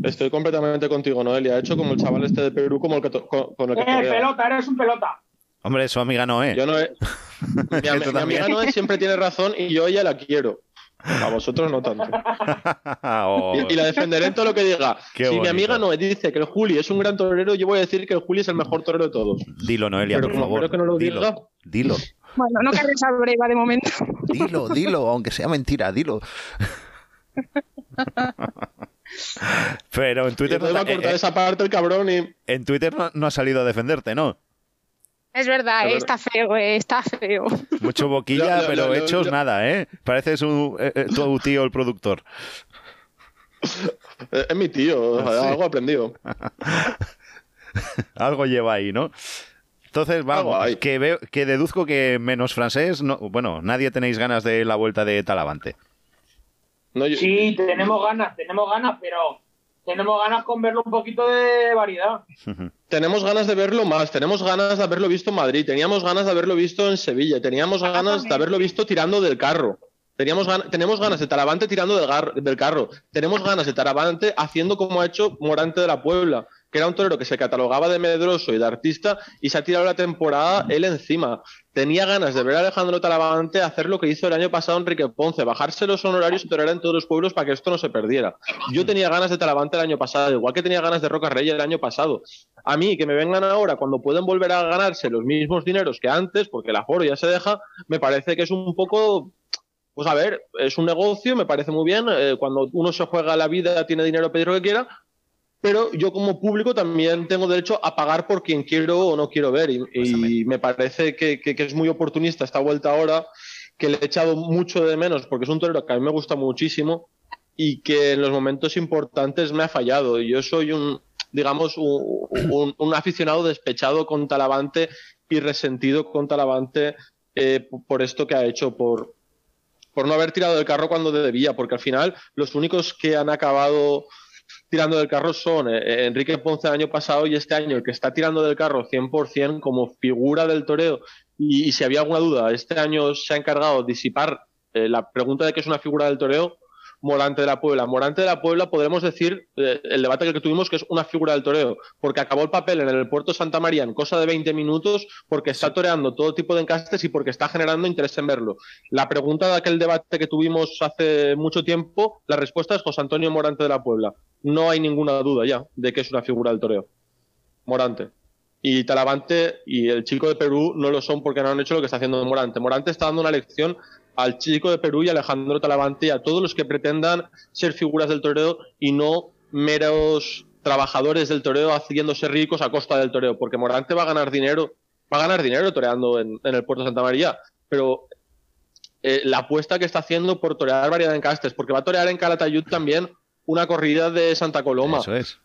Estoy completamente contigo, Noelia. Ha hecho como el chaval este de Perú, como el que con, el que Eh, pelota, eres un pelota. Hombre, su amiga Noé. Yo no mi, am- amiga también. Noé siempre tiene razón y yo a ella la quiero. A vosotros no tanto. Oh, Y, y la defenderé en todo lo que diga. Qué si mi amiga Noé dice que el Juli es un gran torero, yo voy a decir que el Juli es el mejor torero de todos. Dilo, Noelia, Pero por como favor. creo que no lo dilo, diga. dilo, Bueno, no cargues al breva de momento. dilo, dilo, aunque sea mentira, dilo. Pero en Twitter, no, Entonces va a ta- cortar eh, esa parte el cabrón y... en Twitter no, no ha salido a defenderte, ¿no? Es verdad, Pero- eh, está feo, eh, está feo. Mucho boquilla, Lo- lo- pero lo- hechos nada, ¿eh? Parece su, eh, tu tío el productor. Es mi tío, Sí. algo aprendido. Algo lleva ahí, ¿no? Entonces, vamos, que veo, que deduzco que menos francés, no, bueno, nadie tenéis ganas de la vuelta de Talavante. No, yo- Sí, tenemos ganas, tenemos ganas, pero tenemos ganas con verlo un poquito de variedad. Tenemos ganas de verlo más, tenemos ganas de haberlo visto en Madrid, teníamos ganas de haberlo visto en Sevilla, teníamos Ah, ganas de haberlo visto tirando del carro. Teníamos gan- tenemos ganas de Talavante tirando del, gar- del carro. Tenemos ganas de Talavante haciendo como ha hecho Morante de la Puebla, que era un torero que se catalogaba de medroso y de artista y se ha tirado la temporada él encima. Tenía ganas de ver a Alejandro Talavante hacer lo que hizo el año pasado Enrique Ponce, bajarse los honorarios y torear en todos los pueblos para que esto no se perdiera. Yo tenía ganas de Talavante el año pasado, igual que tenía ganas de Roca Reyes el año pasado. A mí, que me vengan ahora cuando pueden volver a ganarse los mismos dineros que antes, porque el aforo ya se deja, me parece que es un poco pues a ver, es un negocio, me parece muy bien. eh, cuando uno se juega la vida, tiene dinero, pedir lo que quiera. Pero yo como público también tengo derecho a pagar por quien quiero o no quiero ver. Y, me parece que, que- que es muy oportunista esta vuelta ahora, que le he echado mucho de menos, porque es un torero que a mí me gusta muchísimo y que en los momentos importantes me ha fallado. Y yo soy un, digamos, un, un- un aficionado despechado con Talavante y resentido con Talavante eh, por esto que ha hecho, por, por no haber tirado del carro cuando debía, porque al final los únicos que han acabado tirando del carro son eh, Enrique Ponce el año pasado y este año el que está tirando del carro 100% como figura del toreo. Y, y si había alguna duda, este año se ha encargado de disipar eh, la pregunta de qué es una figura del toreo Morante de la Puebla. Morante de la Puebla podremos decir, eh, el debate que tuvimos, que es una figura del toreo, porque acabó el papel en el puerto Santa María en cosa de 20 minutos, porque está toreando todo tipo de encastes y porque está generando interés en verlo. La pregunta de aquel debate que tuvimos hace mucho tiempo, la respuesta es José Antonio Morante de la Puebla. No hay ninguna duda ya de que es una figura del toreo. Morante y Talavante y el chico de Perú no lo son porque no han hecho lo que está haciendo Morante. Morante está dando una lección al chico de Perú y a Alejandro Talavante y a todos los que pretendan ser figuras del toreo y no meros trabajadores del toreo haciéndose ricos a costa del toreo, porque Morante va a ganar dinero, va a ganar dinero toreando en, el puerto de Santa María, pero eh, la apuesta que está haciendo por torear variedad en castes, porque va a torear en Calatayud también una corrida de Santa Coloma. Eso es.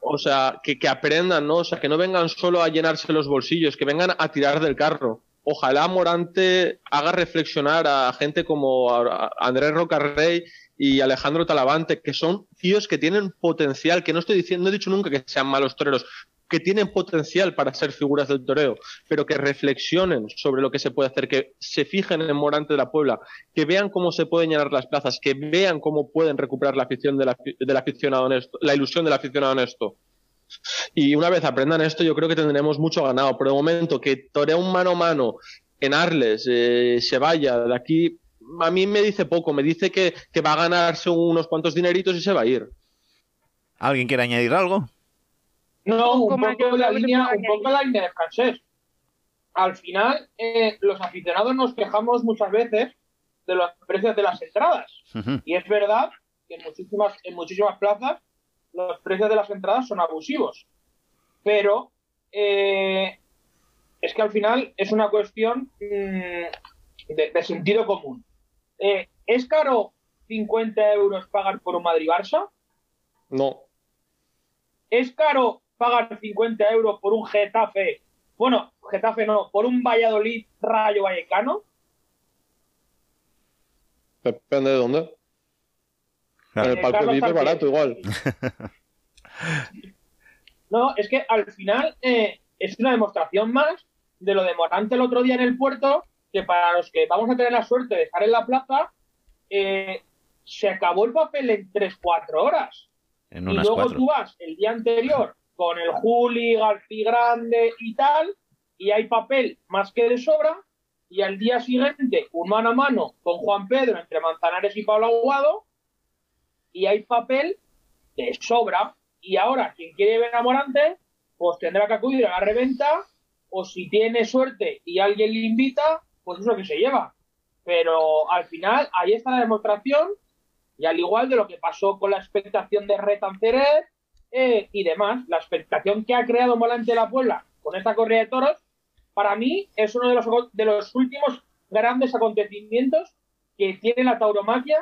O sea, que, que aprendan, ¿no? O sea, que no vengan solo a llenarse los bolsillos, que vengan a tirar del carro ojalá Morante haga reflexionar a gente como Andrés Rocarrey y Alejandro Talavante, que son tíos que tienen potencial, que no estoy diciendo, no he dicho nunca que sean malos toreros, que tienen potencial para ser figuras del toreo, pero que reflexionen sobre lo que se puede hacer, que se fijen en Morante de la Puebla, que vean cómo se pueden llenar las plazas, que vean cómo pueden recuperar la afición de la, del aficionado honesto, la ilusión del aficionado honesto. Y una vez aprendan esto, yo creo que tendremos mucho ganado. Por el momento que torea un mano a mano en Arles, eh, se vaya de aquí, a mí me dice poco, me dice que, va a ganarse unos cuantos dineritos y se va a ir. ¿Alguien quiere añadir algo? No, un poco, la línea, un poco la línea de francés. Al final, eh, los aficionados nos quejamos muchas veces de los precios de las entradas. Y es verdad que en muchísimas, en muchísimas plazas los precios de las entradas son abusivos. Pero eh, es que al final es una cuestión mm, de, sentido común. Eh, ¿Es caro 50 euros pagar por un Madrid-Barça? No. ¿Es caro pagar 50 euros por un Getafe? Bueno, Getafe no, por un Valladolid Rayo Vallecano. Depende de dónde. En el palco de barato igual. No, es que al final eh, es una demostración más de lo de Morante el otro día en el puerto, que para los que vamos a tener la suerte de estar en la plaza, eh, se acabó el papel en 3-4 horas. y luego tú vas el día anterior con el Juli, García Grande y tal, y hay papel más que de sobra, y al día siguiente un mano a mano con Juan Pedro entre Manzanares y Pablo Aguado, y hay papel de sobra. Y ahora, quien quiere ver a Morante, pues tendrá que acudir a la reventa, o si tiene suerte y alguien le invita, pues es lo que se lleva. Pero al final, ahí está la demostración, y al igual de lo que pasó con la expectación de Retancerer eh, y demás, la expectación que ha creado Morante de la Puebla con esta corrida de toros, para mí es uno de los, de los últimos grandes acontecimientos que tiene la tauromaquia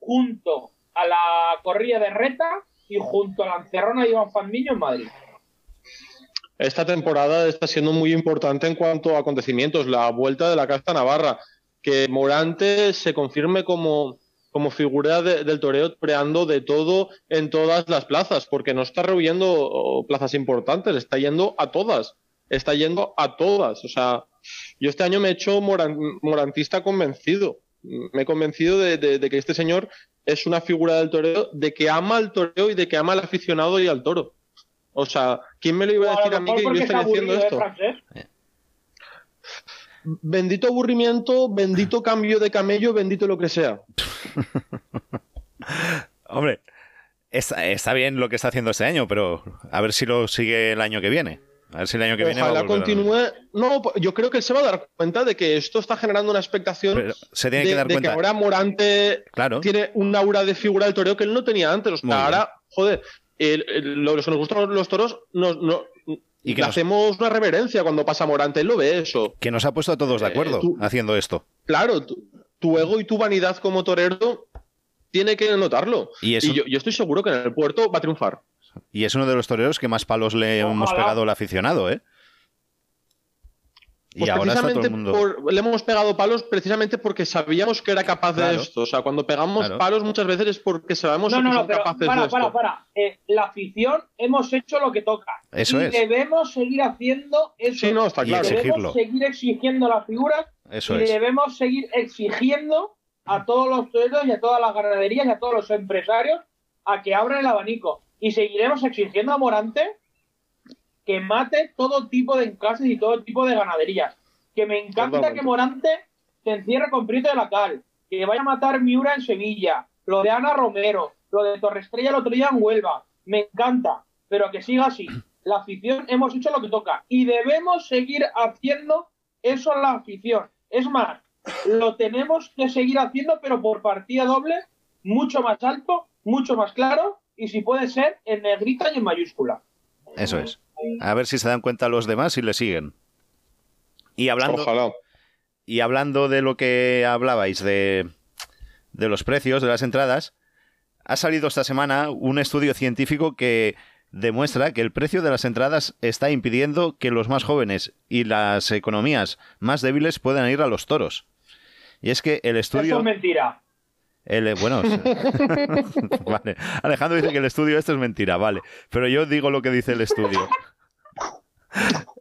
junto a la corrida de Reta y junto a la encerrona de Iván Fandiño en Madrid. Esta temporada está siendo muy importante en cuanto a acontecimientos. La vuelta de la Casta Navarra, que Morante se confirme como, como figura del toreo creando de todo en todas las plazas, porque no está reuniendo plazas importantes, está yendo a todas, está yendo a todas. O sea, yo este año me he hecho morantista convencido. Me he convencido de, que este señor es una figura del toreo, de que ama al toreo y de que ama al aficionado y al toro. O sea, ¿quién me lo iba a decir a, mí que yo estaría haciendo esto? Bendito aburrimiento, bendito cambio de camello, bendito lo que sea. Hombre, está, bien lo que está haciendo este año, pero a ver si lo sigue el año que viene. A ver si el año que viene. Ojalá continúe. No, yo creo que él se va a dar cuenta de que esto está generando una expectación. se tiene de, que dar cuenta. que ahora Morante tiene un aura de figura del toreo que él no tenía antes. O sea, ahora, joder, los que nos gustan los toros, no, y que hacemos una reverencia cuando pasa Morante, él lo ve eso. Que nos ha puesto a todos de eh, acuerdo haciendo esto. Claro, tu, ego y tu vanidad como torero tiene que notarlo. Y, yo, yo, estoy seguro que en el puerto va a triunfar. Y es uno de los toreros que más palos le hemos pegado al aficionado, ¿eh? y pues ahora está todo el mundo... le hemos pegado palos precisamente porque sabíamos que era capaz de esto. O sea, cuando pegamos palos muchas veces es porque sabemos que somos capaces para, de para, Para, eh, la afición hemos hecho lo que toca. Eso y debemos seguir haciendo eso. Sí, no, está claro. Y debemos seguir exigiendo las figuras. Eso y debemos seguir exigiendo a todos los toreros y a todas las ganaderías y a todos los empresarios a que abran el abanico. Y seguiremos exigiendo a Morante que mate todo tipo de encases y todo tipo de ganaderías. Que me encanta que Morante se encierre con Prieto de la Cal, que vaya a matar Miura en Sevilla, lo de Ana Romero, lo de Torrestrella el otro día en Huelva. Me encanta, pero que siga así. La afición hemos hecho lo que toca y debemos seguir haciendo eso en la afición. Es más, lo tenemos que seguir haciendo, pero por partida doble, mucho más alto, mucho más claro y si puede ser en negrita y en mayúscula. Eso es. A ver si se dan cuenta los demás y le siguen. Y hablando, Ojalá. y hablando de lo que hablabais de, de los precios de las entradas, ha salido esta semana un estudio científico que demuestra que el precio de las entradas está impidiendo que los más jóvenes y las economías más débiles puedan ir a los toros. Y es que el Eso estudio... es mentira. El, bueno, vale. Alejandro dice que el estudio este es mentira, vale. Pero yo digo lo que dice el estudio.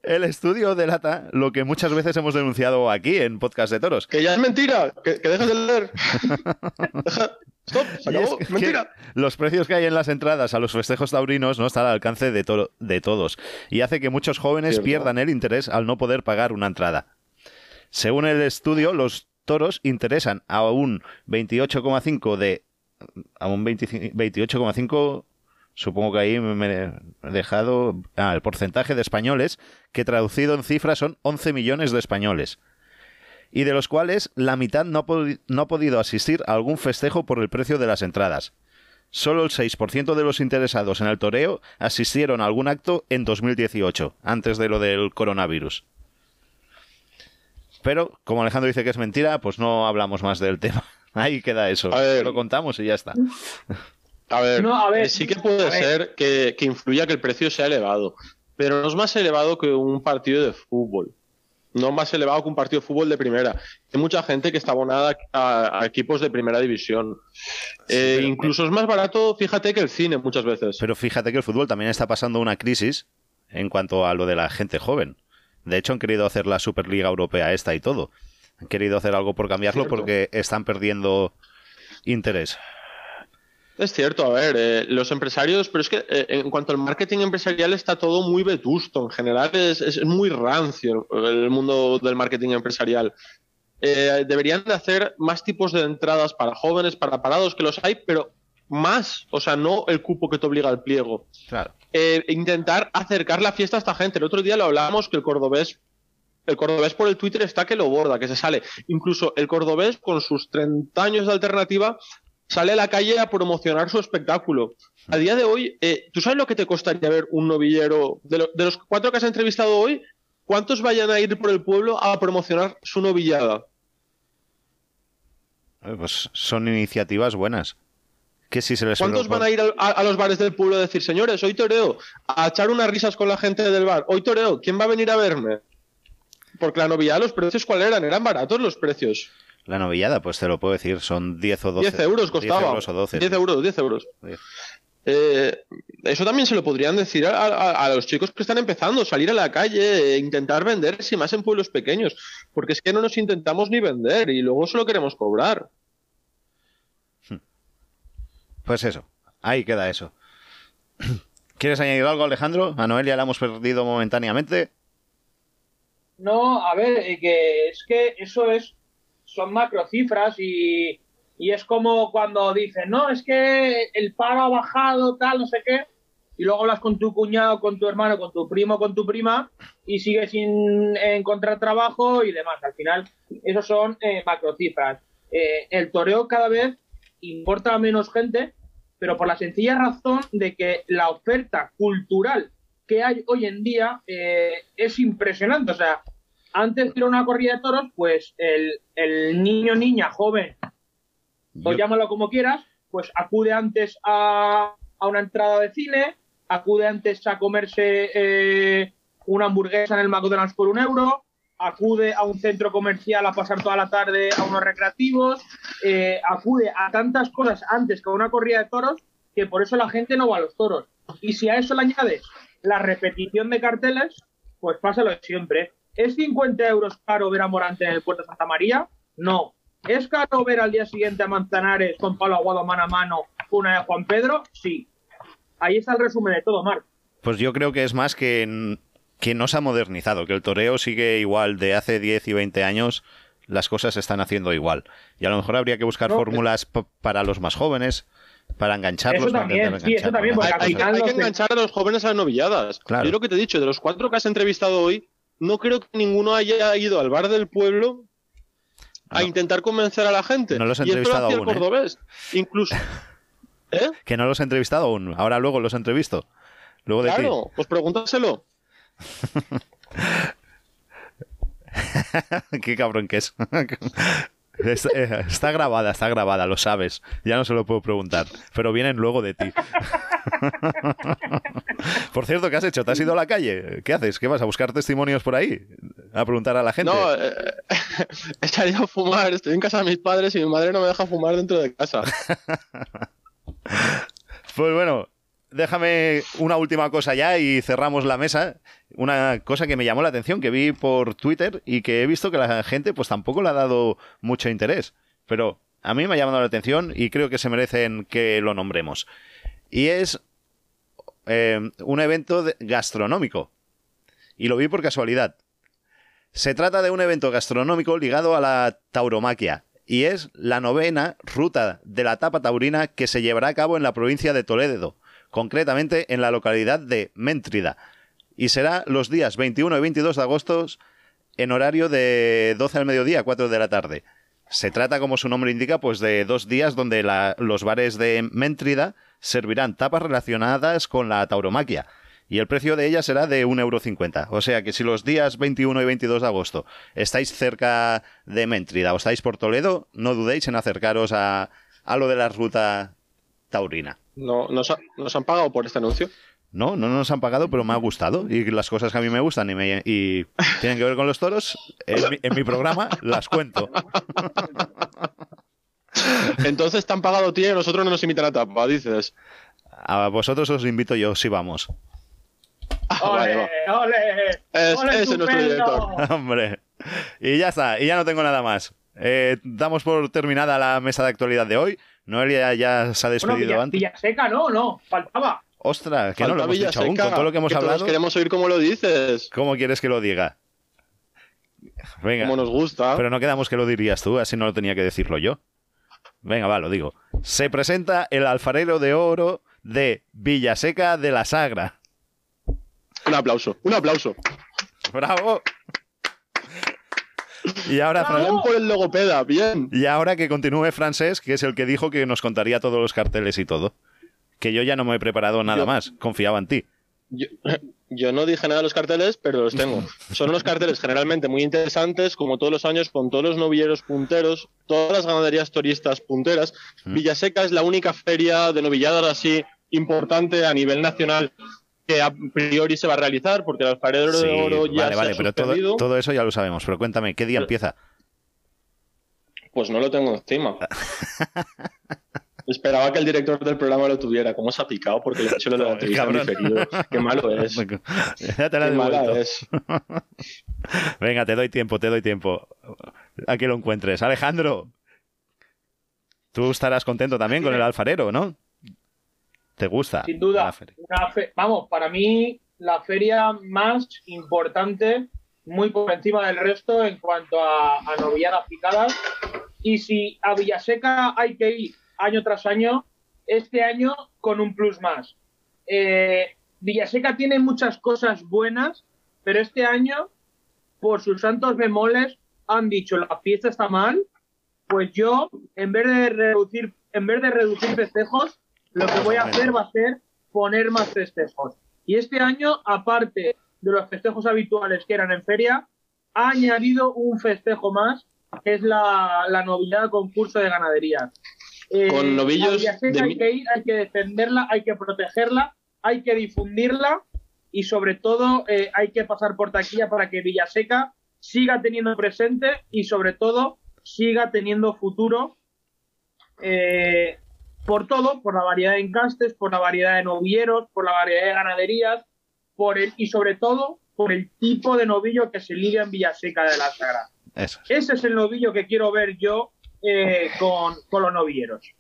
El estudio delata lo que muchas veces hemos denunciado aquí en Podcast de Toros. Que ya es mentira, que, que dejes de leer. Deja- Stop, se es acabó. que Mentira. Los precios que hay en las entradas a los festejos taurinos no están al alcance de, to- de todos y hace que muchos jóvenes Cierto. pierdan el interés al no poder pagar una entrada. Según el estudio, los toros interesan a un 28,5 de a un 25 28,5 supongo que ahí me he dejado ah, el porcentaje de españoles que traducido en cifras son 11 millones de españoles y de los cuales la mitad no no ha podido asistir a algún festejo por el precio de las entradas. Solo el 6% de los interesados en el toreo asistieron a algún acto en 2018, antes de lo del coronavirus. Pero, como Alejandro dice que es mentira, pues no hablamos más del tema. Ahí queda eso. A ver. Lo contamos y ya está. A ver, No, a ver, eh, sí que puede ser que, que influya que el precio sea elevado, pero no es más elevado que un partido de fútbol. No es más elevado que un partido de fútbol de primera. Hay mucha gente que está abonada a, a equipos de primera división. Eh, incluso es más barato, fíjate, que el cine muchas veces. Pero fíjate que el fútbol también está pasando una crisis en cuanto a lo de la gente joven. De hecho, han querido hacer la Superliga Europea esta y todo. Han querido hacer algo por cambiarlo porque están perdiendo interés. Es cierto, a ver, eh, los empresarios, pero es que eh, en cuanto al marketing empresarial está todo muy vetusto. En general es, es muy rancio el mundo del marketing empresarial. Eh, deberían de hacer más tipos de entradas para jóvenes, para parados, que los hay, pero más, o sea, no el cupo que te obliga al pliego. Claro. Eh, intentar acercar la fiesta a esta gente. El otro día lo hablábamos que el cordobés el cordobés por el Twitter está que lo borda, que se sale. Incluso el cordobés, con sus 30 años de alternativa, sale a la calle a promocionar su espectáculo. A día de hoy, eh, ¿tú sabes lo que te costaría ver un novillero? De, de los cuatro que has entrevistado hoy, ¿cuántos vayan a ir por el pueblo a promocionar su novillada? Pues son iniciativas buenas. Que si se les ¿Cuántos van a ir a, a los bares del pueblo a decir, señores, hoy toreo, a echar unas risas con la gente del bar? Hoy toreo, ¿quién va a venir a verme? Porque la novillada, los precios, ¿cuál eran? Eran baratos los precios. La novillada, pues te lo puedo decir, son 10 o 12. 10 euros costaba. 10 euros o 12. 10 euros, 10 euros. Eh, eso también se lo podrían decir a, a- a los chicos que están empezando, salir a la calle, e intentar vender, si más en pueblos pequeños, porque es que no nos intentamos ni vender y luego solo queremos cobrar. Pues eso, ahí queda eso. ¿Quieres añadir algo, Alejandro? A Noelia la hemos perdido momentáneamente. No, a ver, eh, que es que eso es, son macrocifras y, y es como cuando dicen, no, es que el paro ha bajado, tal, no sé qué, y luego hablas con tu cuñado, con tu hermano, con tu primo, con tu prima, y sigues sin encontrar trabajo y demás. Al final, esos son eh, macrocifras. Eh, el toreo cada vez importa a menos gente, pero por la sencilla razón de que la oferta cultural que hay hoy en día eh, es impresionante. O sea, antes de ir a una corrida de toros, pues el, el niño, niña, joven, o Yo- llámalo como quieras, pues acude antes a, a una entrada de cine, acude antes a comerse eh, una hamburguesa en el McDonald's por un euro, acude a un centro comercial a pasar toda la tarde a unos recreativos, eh, acude a tantas cosas antes que a una corrida de toros que por eso la gente no va a los toros. Y si a eso le añades la repetición de carteles, pues pasa lo de siempre. ¿Es 50 euros caro ver a Morante en el Puerto de Santa María? No. ¿Es caro ver al día siguiente a Manzanares con Palo Aguado mano a mano una de Juan Pedro? Sí. Ahí está el resumen de todo, Marc. Pues yo creo que es más que, que no se ha modernizado, que el toreo sigue igual de hace 10 y 20 años, las cosas se están haciendo igual. Y a lo mejor habría que buscar No, fórmulas para los más jóvenes, para engancharlos. Eso para también, intentar sí, eso enganchar. también, porque Hay, al hay- final hay no que enganchar a los jóvenes a las novilladas. Claro. Yo lo que te he dicho, de los cuatro que has entrevistado hoy, no creo que ninguno haya ido al bar del pueblo a No. intentar convencer a la gente. No los he y esto lo entrevistado hacía aún, ¿eh? el cordobés. Incluso. ¿Eh? Que no los he entrevistado aún, ahora luego los entrevisto. Luego de ti. Claro, pues pregúntaselo. Qué cabrón que es. Está, eh, está grabada, está grabada, lo sabes. Ya no se lo puedo preguntar. Pero vienen luego de ti. Por cierto, ¿qué has hecho? ¿Te has ido a la calle? ¿Qué haces? ¿Qué vas a buscar testimonios por ahí? ¿A preguntar a la gente? No, eh, he salido a fumar, estoy en casa de mis padres y mi madre no me deja fumar dentro de casa. Pues bueno, déjame una última cosa ya y cerramos la mesa. Una cosa que me llamó la atención, que vi por Twitter y que he visto que la gente pues tampoco le ha dado mucho interés. Pero a mí me ha llamado la atención y creo que se merecen que lo nombremos. Y es eh, un evento gastronómico. Y lo vi por casualidad. Se trata de un evento gastronómico ligado a la tauromaquia y es la novena ruta de la tapa taurina que se llevará a cabo en la provincia de Toledo, concretamente en la localidad de Méntrida, y será los días 21 y 22 de agosto en horario de 12 al mediodía a 4 de la tarde. Se trata, como su nombre indica, pues de dos días donde los bares de Méntrida servirán tapas relacionadas con la tauromaquia. Y el precio de ella será de 1,50€. O sea que si los días 21 y 22 de agosto estáis cerca de Méntrida o estáis por Toledo, no dudéis en acercaros a, a lo de la ruta taurina. No, nos, ha- nos han pagado por este anuncio. No, no nos han pagado, pero me ha gustado. Y las cosas que a mí me gustan y, me- y tienen que ver con los toros, en mi, en mi programa las cuento. Entonces te han pagado ti y a nosotros no nos invitan a tapa, dices. A vosotros os invito yo, si vamos. Ah. ¡Ole, ole! Es- ¡Ole, ese es nuestro director. Hombre. Y ya está, y ya no tengo nada más. Eh, damos por terminada la mesa de actualidad de hoy. Noelia ya se ha Bueno, despedido Villa, antes. Villaseca, no, no, faltaba. Ostras, que no lo Falta hemos dicho aún. Con todo lo que hemos todos hablado, queremos oír cómo lo dices, ¿cómo quieres que lo diga? Venga. cómo nos gusta. Pero no quedamos que lo dirías tú, así no lo tenía que decirlo yo. Venga, va, lo digo. Se presenta el alfarero de oro de Villaseca de la Sagra. Un aplauso, un aplauso. ¡Bravo! Y ahora, Fran- Bien por el logopeda, bien. y ahora que continúe Francés, que es el que dijo que nos contaría todos los carteles y todo. Que yo ya no me he preparado nada Yo- más, confiaba en ti. Yo, yo no dije nada de los carteles, pero los tengo. Son unos carteles generalmente muy interesantes, como todos los años, con todos los novilleros punteros, todas las ganaderías turistas punteras. Mm. Villaseca es la única feria de novilladas así importante a nivel nacional que a priori se va a realizar, porque el alfarero Sí, de oro ya vale, se vale, ha pero todo, eso ya lo sabemos. Pero cuéntame, ¿qué día Pero- empieza? Pues no lo tengo encima. Esperaba que el director del programa lo tuviera. ¿Cómo se ha picado? Porque le he hecho lo de la Joder, entrevista en cabrón. diferido. Qué malo es. ya te la Qué mala devuelto. es. Venga, te doy tiempo, te doy tiempo. A que lo encuentres. Alejandro, tú estarás contento también con el alfarero, ¿no? ¿Te gusta? Sin duda. Una Vamos, para mí, la feria más importante, muy por encima del resto en cuanto a, a novilladas picadas. Y si a Villaseca hay que ir año tras año, este año con un plus más. Eh, Villaseca tiene muchas cosas buenas, pero este año, por sus santos bemoles, han dicho la fiesta está mal. Pues yo, en vez de reducir, en vez de reducir festejos, lo que voy a hacer va a ser poner más festejos. Y este año, aparte de los festejos habituales que eran en feria, ha añadido un festejo más, que es la, la novedad concurso de ganadería. Eh, Con novillos de hay que ir, hay que defenderla, hay que protegerla, hay que difundirla y sobre todo eh, hay que pasar por taquilla para que Villaseca siga teniendo presente y sobre todo siga teniendo futuro eh, por todo, por la variedad de encastes, por la variedad de novilleros, por la variedad de ganaderías, por el y sobre todo por el tipo de novillo que se lidia en Villaseca de la Sagra. Eso. Ese es el novillo que quiero ver yo eh, con, con los novilleros.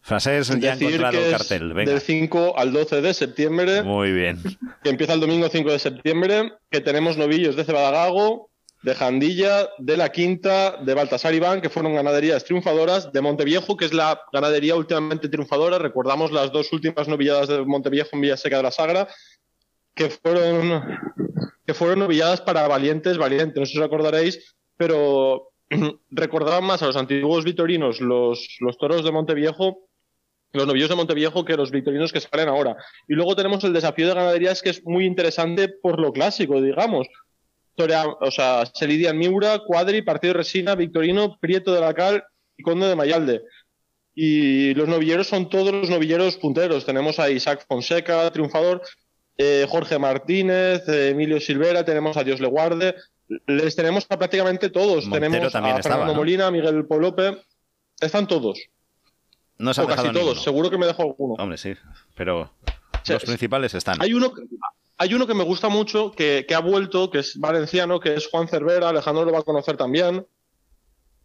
Francés ya ha Decir encontrado que el cartel. Venga. Del 5 al 12 de septiembre, Muy bien. que empieza el domingo 5 de septiembre, que tenemos novillos de Cebadagago, de Jandilla, de La Quinta, de Baltasar Iván, que fueron ganaderías triunfadoras, de Monteviejo, que es la ganadería últimamente triunfadora. Recordamos las dos últimas novilladas de Monteviejo en Villaseca de la Sagra, que fueron, que fueron novilladas para valientes, valientes, no sé si os acordaréis, pero recordaban más a los antiguos vitorinos los, los toros de Monteviejo los novillos de Monteviejo que los victorinos que salen ahora. Y luego tenemos el desafío de ganaderías que es muy interesante por lo clásico, digamos. O sea, se lidian Miura, Cuadri, Partido de Resina, Victorino, Prieto de la Cal y Conde de Mayalde. Y los novilleros son todos los novilleros punteros. Tenemos a Isaac Fonseca, triunfador, eh, Jorge Martínez, eh, Emilio Silvera, tenemos a Dios le guarde. Les tenemos a prácticamente todos. Montero tenemos a estaba, Fernando ¿no? Molina, Miguel Polope. Están todos. No se O casi todos. ninguno. Seguro que me dejo alguno. Hombre, sí. Pero sea, los principales están. Hay uno, hay uno que me gusta mucho, que, ha vuelto, que es valenciano, que es Juan Cervera, Alejandro lo va a conocer también,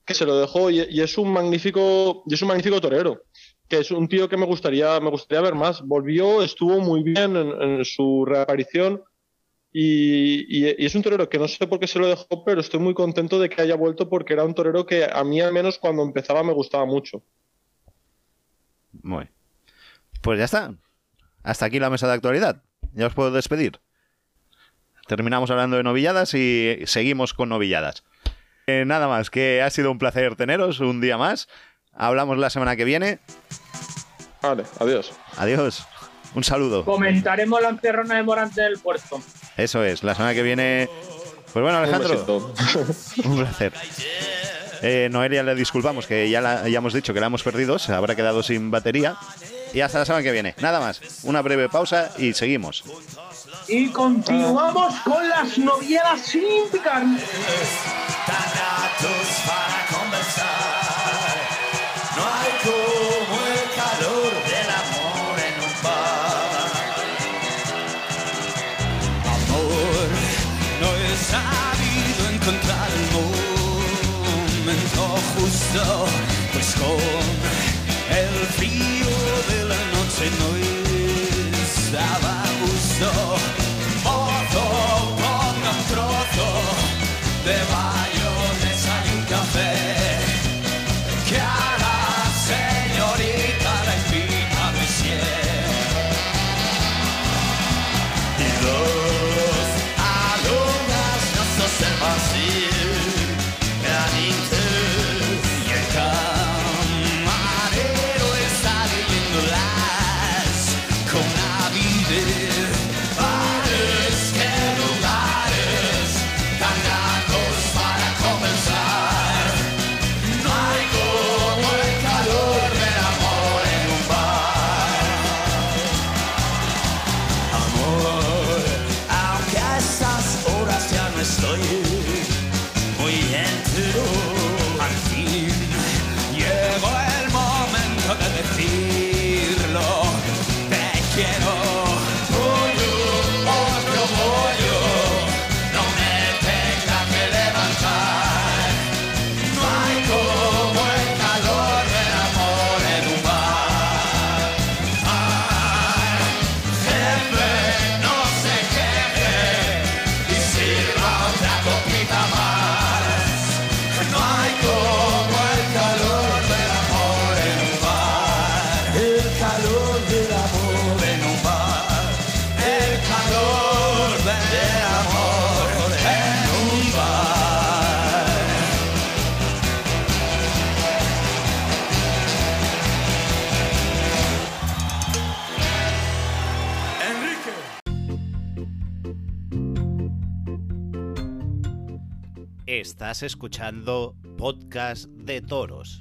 que se lo dejó y, es un magnífico, y es un magnífico torero, que es un tío que me gustaría, me gustaría ver más. Volvió, estuvo muy bien en, su reaparición y, y- es un torero que no sé por qué se lo dejó, pero estoy muy contento de que haya vuelto porque era un torero que a mí al menos cuando empezaba me gustaba mucho. Muy. Pues ya está. Hasta aquí la mesa de actualidad. Ya os puedo despedir. Terminamos hablando de novilladas y seguimos con novilladas. Eh, nada más, que ha sido un placer teneros un día más. Hablamos la semana que viene. Vale, adiós. Adiós. Un saludo. Comentaremos la encerrona de Morante del puerto. Eso es, la semana que viene. Pues bueno, Un Alejandro, un placer. Eh, Noelia le disculpamos, que ya, la- ya hemos dicho que la hemos perdido, se habrá quedado sin batería. Y hasta la semana que viene. Nada más, una breve pausa y seguimos. Y continuamos con las novielas sin picar. para conversar. No hay como el calor del amor en un bar. Amor, no he sabido encontrar el momento justo, pues con el frío ya Estás escuchando Podcast de Toros.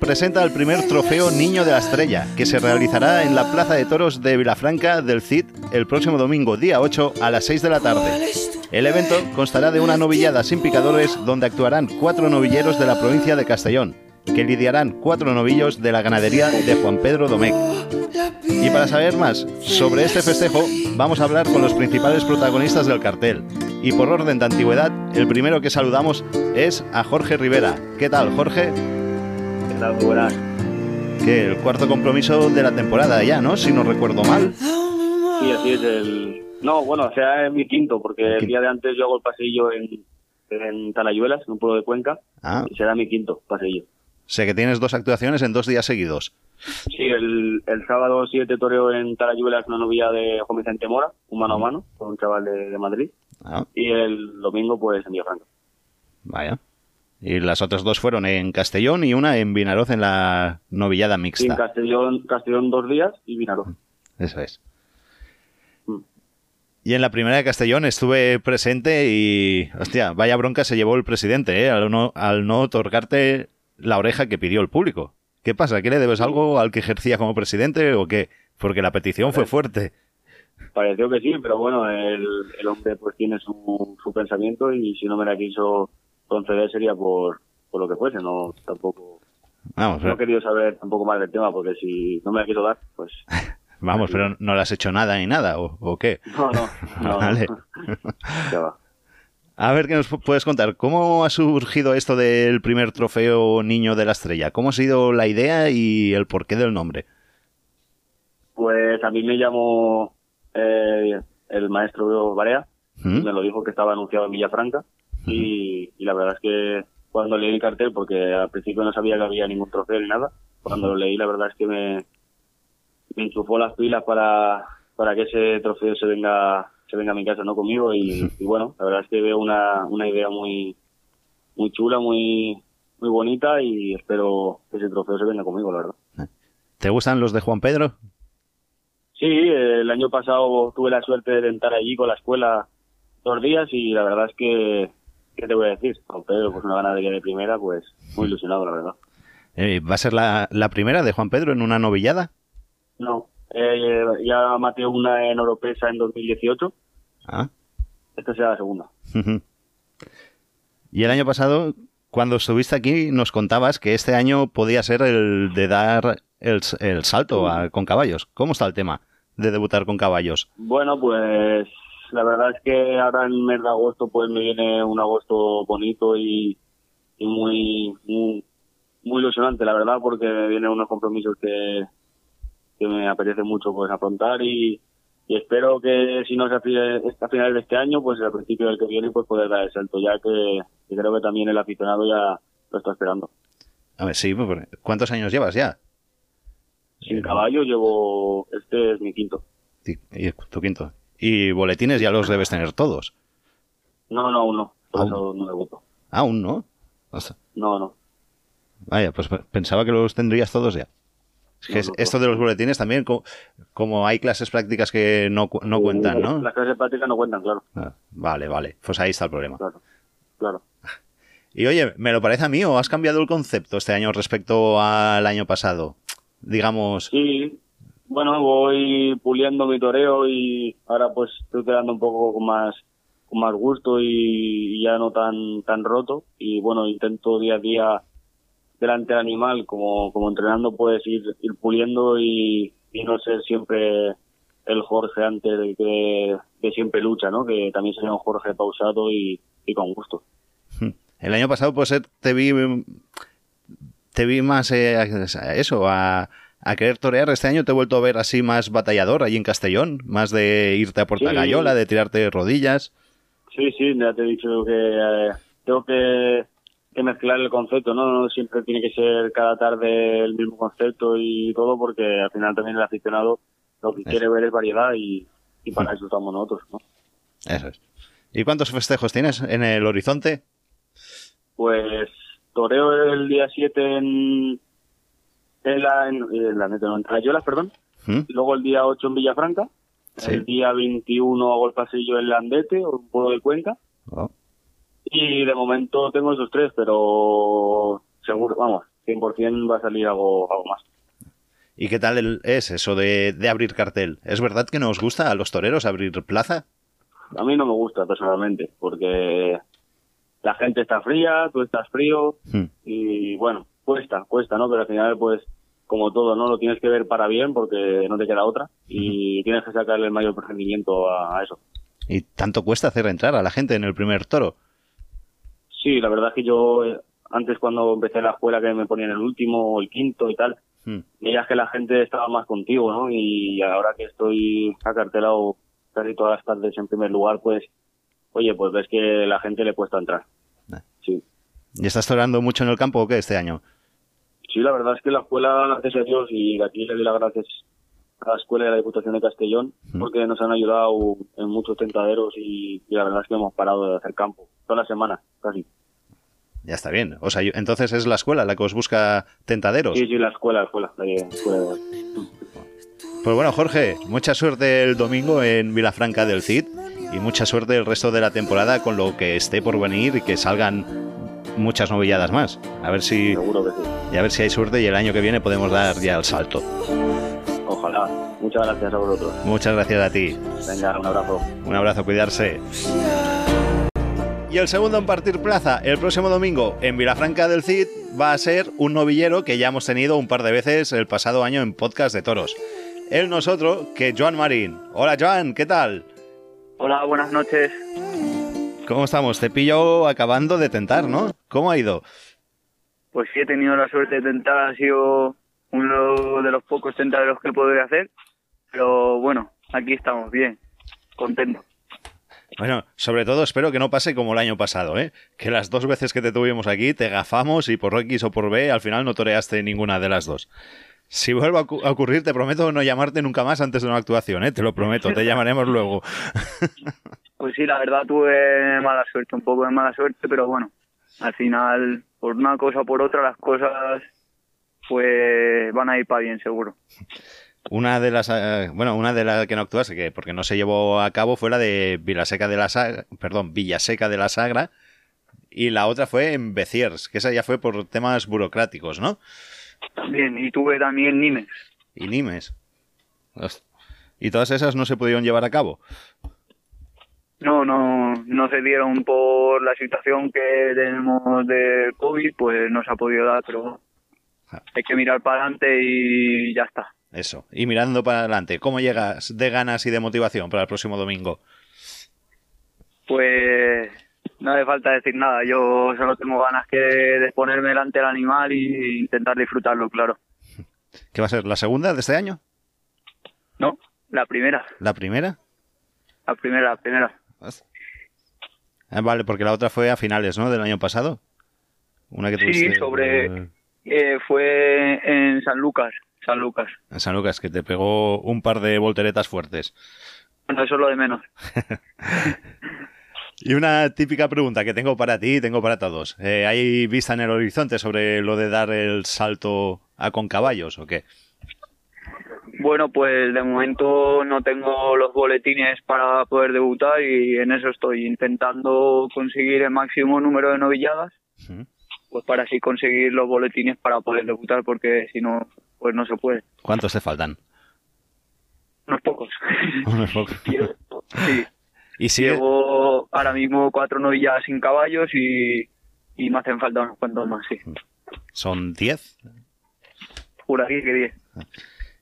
Presenta el primer trofeo Niño de la Estrella, que se realizará en la Plaza de Toros de Vilafranca del CID el próximo domingo, día 8, a las 6 de la tarde. El evento constará de una novillada sin picadores donde actuarán cuatro novilleros de la provincia de Castellón, que lidiarán cuatro novillos de la ganadería de Juan Pedro Domecq. Y para saber más sobre este festejo, vamos a hablar con los principales protagonistas del cartel. Y por orden de antigüedad, el primero que saludamos es a Jorge Rivera. ¿Qué tal, Jorge? Buenas. Que el cuarto compromiso de la temporada ya, ¿no? Si no recuerdo mal. Sí, así es el... No, bueno, o sea, es mi quinto, porque el día de antes yo hago el pasillo en, en Talayuelas, en un pueblo de Cuenca, Ah, y será mi quinto pasillo. sé que tienes dos actuaciones en dos días seguidos. Sí, el, el sábado 7 toreo en Talayuelas una novia de Juan Vicente Mora, un mano a mano, con un chaval de, de Madrid, Ah, y el domingo pues en Villafranca. vaya. Y las otras dos fueron en Castellón y una en Vinaroz en la novillada Sí, en mixta. Castellón, Castellón dos días y Vinaroz. Eso es. Mm. Y en la primera de Castellón estuve presente y, hostia, vaya bronca se llevó el presidente, ¿eh? Al no, al no otorgarte la oreja que pidió el público. ¿Qué pasa? ¿Que le debes algo al que ejercía como presidente o qué? Porque la petición fue fuerte. Pareció que sí, pero bueno, el, el hombre pues tiene su, su pensamiento y si no me la quiso conceder sería por, por lo que fuese, no tampoco Vamos, no he querido saber tampoco más del tema porque si no me la quiso dar, pues vamos, pero no le has hecho nada ni nada, ¿o, o qué? no, no, no. Vale. Ya va. A ver, ¿qué nos pu- puedes contar? ¿Cómo ha surgido esto del primer trofeo Niño de la Estrella? ¿Cómo ha sido la idea y el porqué del nombre? Pues a mí me llamó eh, el maestro Barea, ¿Mm? me lo dijo que estaba anunciado en Villafranca y, y la verdad es que cuando leí el cartel, porque al principio no sabía que había ningún trofeo ni nada, cuando lo leí la verdad es que me, me enchufó las pilas para, para que ese trofeo se venga se venga a mi casa, no conmigo. Y, y bueno, la verdad es que veo una, una idea muy muy chula, muy muy bonita y espero que ese trofeo se venga conmigo, la verdad. ¿Te gustan los de Juan Pedro? Sí, eh, el año pasado tuve la suerte de estar allí con la escuela dos días y la verdad es que, ¿qué te voy a decir? Con Pedro, pues una ganadería de primera, pues muy ilusionado, la verdad. Eh, ¿Va a ser la, la primera de Juan Pedro en una novillada? No, eh, ya maté una en Oropesa en 2018, Ah. esta será la segunda. y el año pasado, cuando estuviste aquí, nos contabas que este año podía ser el de dar el, el salto a- con caballos. ¿Cómo está el tema de debutar con caballos? Bueno, pues la verdad es que ahora en el mes de agosto pues me viene un agosto bonito y, y muy, muy muy ilusionante, la verdad, porque me vienen unos compromisos que, que me apetece mucho pues afrontar y, y espero que si no es a fines, a finales de este año, pues al principio del que viene pues poder dar el salto, ya que, que creo que también el aficionado ya lo está esperando. A ver, sí, pues, ¿cuántos años llevas ya? Sin caballo llevo, este es mi quinto. Sí, y tu quinto. Y boletines ya los debes tener todos. No, no, aún no, por Aún. eso no debuto. Aún, ¿no? No, no. Vaya, pues pensaba que los tendrías todos ya. Es que No, es- no, esto de los boletines también, co- como, hay clases prácticas que no, no cuentan, ¿no? Las clases prácticas no cuentan, claro, Ah, Vale, vale. Pues ahí está el problema. claro, claro. Y oye, ¿me lo parece a mí o has cambiado el concepto este año respecto al año pasado? Digamos, Sí, bueno, voy puliendo mi toreo y ahora pues estoy quedando un poco con más con más gusto y, ya no tan tan roto y bueno, intento día a día delante del animal como, como entrenando puedes ir, puliendo y, no ser siempre el Jorge antes de que, siempre lucha, ¿no? Que también sería un Jorge pausado y, con gusto. el año pasado pues eh, te vi te vi más eh, a eso, a, a querer torear. Este año te he vuelto a ver así más batallador allí en Castellón, más de irte a Puerta Sí. Gallola, de tirarte de rodillas. Sí, sí, ya te he dicho que eh, tengo que, que mezclar el concepto, ¿no? No siempre tiene que ser cada tarde el mismo concepto y todo, porque al final también el aficionado lo que Eso. quiere ver es variedad y, y para eso estamos nosotros, ¿no? Eso es. ¿Y cuántos festejos tienes en el horizonte? Pues toreo el día 7 en, en la, en, en la, no, en Trayolas, perdón. ¿Mm? Luego el día 8 en Villafranca. Sí. El día 21 hago el pasillo en Landete, un pueblo de Cuenca. Oh, Y de momento tengo esos tres, pero seguro, vamos, 100% va a salir algo, algo más. ¿Y qué tal el- es eso de, de abrir cartel? ¿Es verdad que nos gusta a los toreros abrir plaza? A mí no me gusta personalmente, porque la gente está fría, tú estás frío, Hmm. y bueno, cuesta, cuesta, ¿no? Pero al final, pues, como todo, ¿no? Lo tienes que ver para bien porque no te queda otra y tienes que sacarle el mayor rendimiento a, a eso. ¿Y tanto cuesta hacer entrar a la gente en el primer toro? Sí, la verdad es que yo eh, antes cuando empecé la escuela que me ponían el último o el quinto y tal, veías que la gente estaba más contigo, ¿no? Y ahora que estoy acartelado casi todas las tardes en primer lugar, pues, oye, pues ves que la gente le cuesta entrar. Sí. ¿Y estás torando mucho en el campo o qué este año? Sí, la verdad es que la escuela, gracias a Dios, y aquí le doy las gracias a la escuela de la Diputación de Castellón, porque nos han ayudado en muchos tentaderos y, y la verdad es que hemos parado de hacer campo. Toda la semana, casi. Ya está bien. O sea, entonces es la escuela la que os busca tentaderos. Sí, sí, la escuela, la escuela. La escuela de- Pues bueno, Jorge, mucha suerte el domingo en Vilafranca del Cid y mucha suerte el resto de la temporada con lo que esté por venir y que salgan muchas novilladas más. A ver si Seguro que sí. y a ver si hay suerte y el año que viene podemos dar ya el salto. Ojalá. Muchas gracias a vosotros. Muchas gracias a ti. Venga, un abrazo. Un abrazo, cuidarse. Y el segundo en partir plaza el próximo domingo en Vilafranca del Cid va a ser un novillero que ya hemos tenido un par de veces el pasado año en podcast de toros. Él nosotros que Joan Marín. Hola Joan, ¿qué tal? Hola, buenas noches. ¿Cómo estamos? Te pillo acabando de tentar, ¿no? ¿Cómo ha ido? Pues sí, he tenido la suerte de tentar, ha sido uno de los pocos tentaderos que podré hacer, pero bueno, aquí estamos, bien, contento. Bueno, sobre todo espero que no pase como el año pasado, ¿eh? Que las dos veces que te tuvimos aquí te gafamos y por X o por B al final no toreaste ninguna de las dos. Si vuelve a ocurrir, te prometo no llamarte nunca más antes de una actuación, ¿eh? Te lo prometo, te llamaremos luego. Pues sí, la verdad tuve mala suerte, un poco de mala suerte, pero bueno, al final, por una cosa o por otra, las cosas pues van a ir para bien, seguro. Una de las, eh, bueno, una de las que no actuaste, que porque no se llevó a cabo, fue la de Villaseca de la Sagra, perdón, Villaseca de la Sagra, y la otra fue en Beciers, que esa ya fue por temas burocráticos, ¿no? Bien, y tuve también Nimes. Y Nimes. Y todas esas no se pudieron llevar a cabo. No, no, no se dieron por la situación que tenemos de COVID, pues no se ha podido dar, pero hay que mirar para adelante y ya está. Eso. Y mirando para adelante, ¿cómo llegas de ganas y de motivación para el próximo domingo? Pues no hace falta decir nada, yo solo tengo ganas que de ponerme delante del animal y intentar disfrutarlo, claro. ¿Qué va a ser? ¿La segunda de este año? No, la primera, ¿La primera? la primera, la primera. Ah, vale, porque la otra fue a finales, ¿no? Del año pasado. Una que Sí, tuviste sobre- eh, Eh, fue en San Lucas, San Lucas. en San Lucas, que te pegó un par de volteretas fuertes. Bueno, eso es lo de menos. Y una típica pregunta que tengo para ti y tengo para todos. Eh, ¿Hay vista en el horizonte sobre lo de dar el salto a con caballos o qué? Bueno, pues de momento no tengo los boletines para poder debutar y en eso estoy intentando conseguir el máximo número de novilladas, pues para así conseguir los boletines para poder debutar, porque si no, pues no se puede. ¿Cuántos te faltan? Unos pocos. Unos pocos. sí. Y sigue, Llevo ahora mismo cuatro novilladas sin caballos y, y me hacen falta unos cuantos más, sí. son 10. Juraría que diez.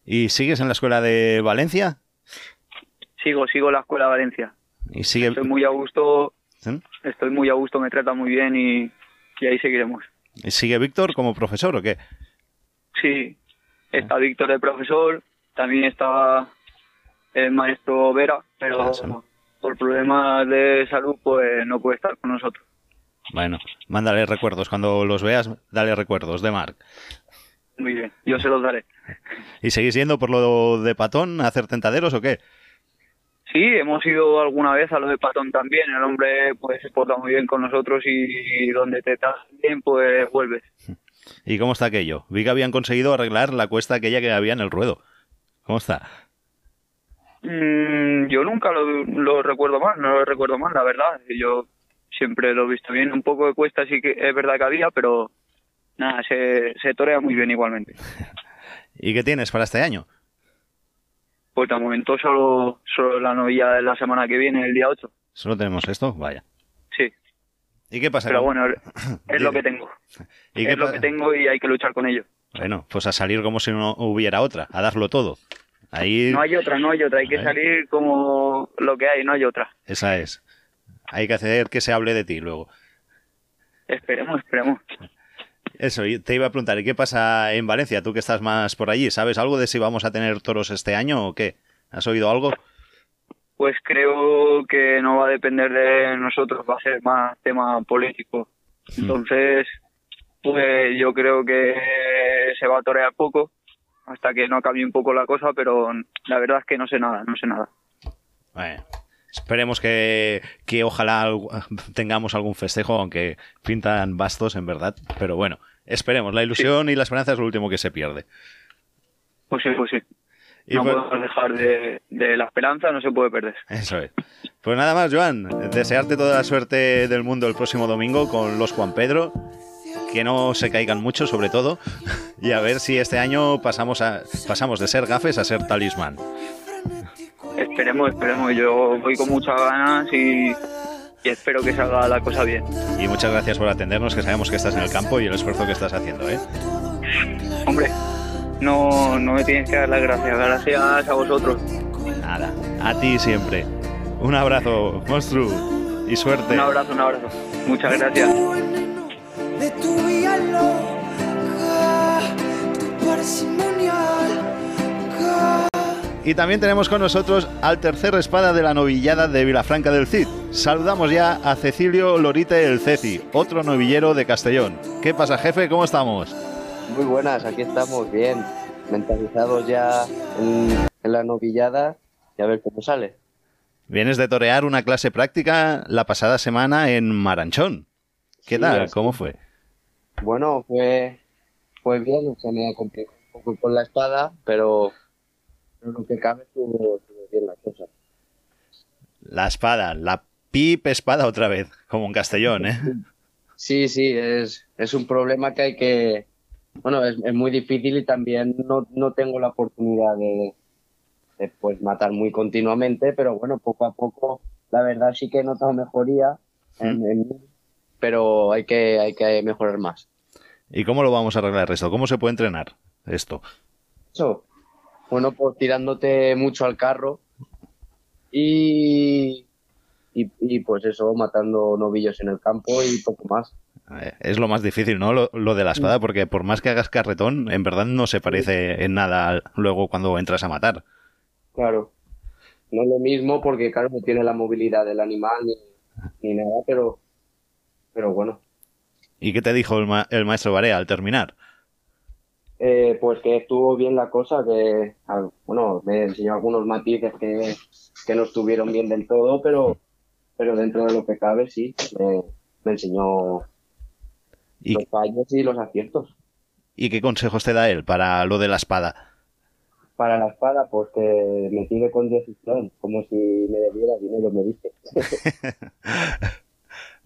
¿Y sigues en la escuela de Valencia? Sigo, sigo la escuela de Valencia. Y sigue... Estoy muy a gusto, estoy muy a gusto, me trata muy bien y, y ahí seguiremos. ¿Y sigue Víctor como profesor o qué? Sí, está Víctor el profesor, también está el maestro Vera, pero Ah, por problemas de salud pues no puede estar con nosotros. Bueno, mándale recuerdos. Cuando los veas, dale recuerdos de Marc. Muy bien, yo se los daré. ¿Y seguís yendo por lo de patón a hacer tentaderos o qué? Sí, hemos ido alguna vez a lo de Patón también, el hombre pues se porta muy bien con nosotros y donde te estás bien pues vuelves. ¿Y cómo está aquello? Vi que habían conseguido arreglar la cuesta aquella que había en el ruedo. ¿Cómo está? Mm, yo nunca lo, lo recuerdo mal, no lo recuerdo mal, la verdad. Yo siempre lo he visto bien. Un poco de cuesta sí que es verdad que había, pero nada, se, se torea muy bien igualmente. ¿Y qué tienes para este año? Pues de momento solo, solo la novilla de la semana que viene, el día 8. ¿Solo tenemos esto? Vaya. Sí, ¿Y qué pasa? pero con- bueno, es lo que tengo. ¿Y Es lo que tengo y hay que luchar con ello. Bueno, pues a salir como si no hubiera otra, a darlo todo. Ahí, No hay otra, no hay otra. Hay que salir como lo que hay, no hay otra. esa es. Hay que hacer que se hable de ti luego. Esperemos, esperemos. Eso, te iba a preguntar, ¿y qué pasa en Valencia? Tú que estás más por allí, ¿sabes algo de si vamos a tener toros este año o qué? ¿Has oído algo? Pues creo que no va a depender de nosotros, va a ser más tema político. Entonces, pues yo creo que se va a torear poco hasta que no cambie un poco la cosa, pero la verdad es que no sé nada, no sé nada. Bueno, esperemos que, que ojalá tengamos algún festejo, aunque pintan bastos en verdad. Pero bueno, esperemos. La ilusión y la esperanza es lo último que se pierde. Pues sí, pues sí. Y no pues- podemos dejar de, de la esperanza, no se puede perder. Eso es. Pues nada más, Joan. Desearte toda la suerte del mundo el próximo domingo con los Juan Pedro. Que no se caigan mucho, sobre todo. Y a ver si este año pasamos, a, pasamos de ser gafes a ser talismán. Esperemos, esperemos. Yo voy con muchas ganas y, y espero que salga la cosa bien. Y muchas gracias por atendernos, que sabemos que estás en el campo y el esfuerzo que estás haciendo, ¿eh? Hombre, no, no me tienes que dar las gracias. Gracias a vosotros. Nada, a ti siempre. Un abrazo, monstruo, y suerte. Un abrazo, un abrazo. Muchas gracias. de tu vida loca, tu parsimonia. Y también tenemos con nosotros al tercer espada de la novillada de Vilafranca del Cid. Saludamos ya a Cecilio Lorite el Ceci, otro novillero de Castellón. ¿Qué pasa, jefe? ¿Cómo estamos? Muy buenas, aquí estamos bien, mentalizados ya en, en la novillada y a ver cómo sale. Vienes de torear una clase práctica la pasada semana en Maranchón. ¿Qué Sí, tal? ¿Cómo fue? Bueno, fue, fue bien, se me complicó un poco con la espada, pero, pero lo que cabe estuvo, bien la cosa. La espada, la pip espada otra vez, como en Castellón, ¿eh? Sí, sí, es, es un problema que hay que... Bueno, es, es muy difícil y también no, no tengo la oportunidad de, de, pues, matar muy continuamente, pero bueno, poco a poco, la verdad sí que he notado mejoría en, pero hay que, hay que mejorar más. ¿Y cómo lo vamos a arreglar esto? ¿Cómo se puede entrenar esto? Eso, bueno, pues tirándote mucho al carro y, y, y pues eso, matando novillos en el campo y poco más. Eh, Es lo más difícil, ¿no? Lo, lo de la espada, porque por más que hagas carretón, en verdad no se parece en nada luego cuando entras a matar. Claro. No es lo mismo porque, claro, no tiene la movilidad del animal ni, ni nada, pero, pero bueno. ¿Y qué te dijo el, ma- el maestro Barea al terminar? Eh, pues que estuvo bien la cosa, que, ah, bueno, me enseñó algunos matices que, que no estuvieron bien del todo, pero, pero dentro de lo que cabe, sí, me, me enseñó ¿Y, los fallos y los aciertos. y qué consejos te da él para lo de la espada? Para la espada, pues que me tire con decisión, como si me debiera dinero, me dice.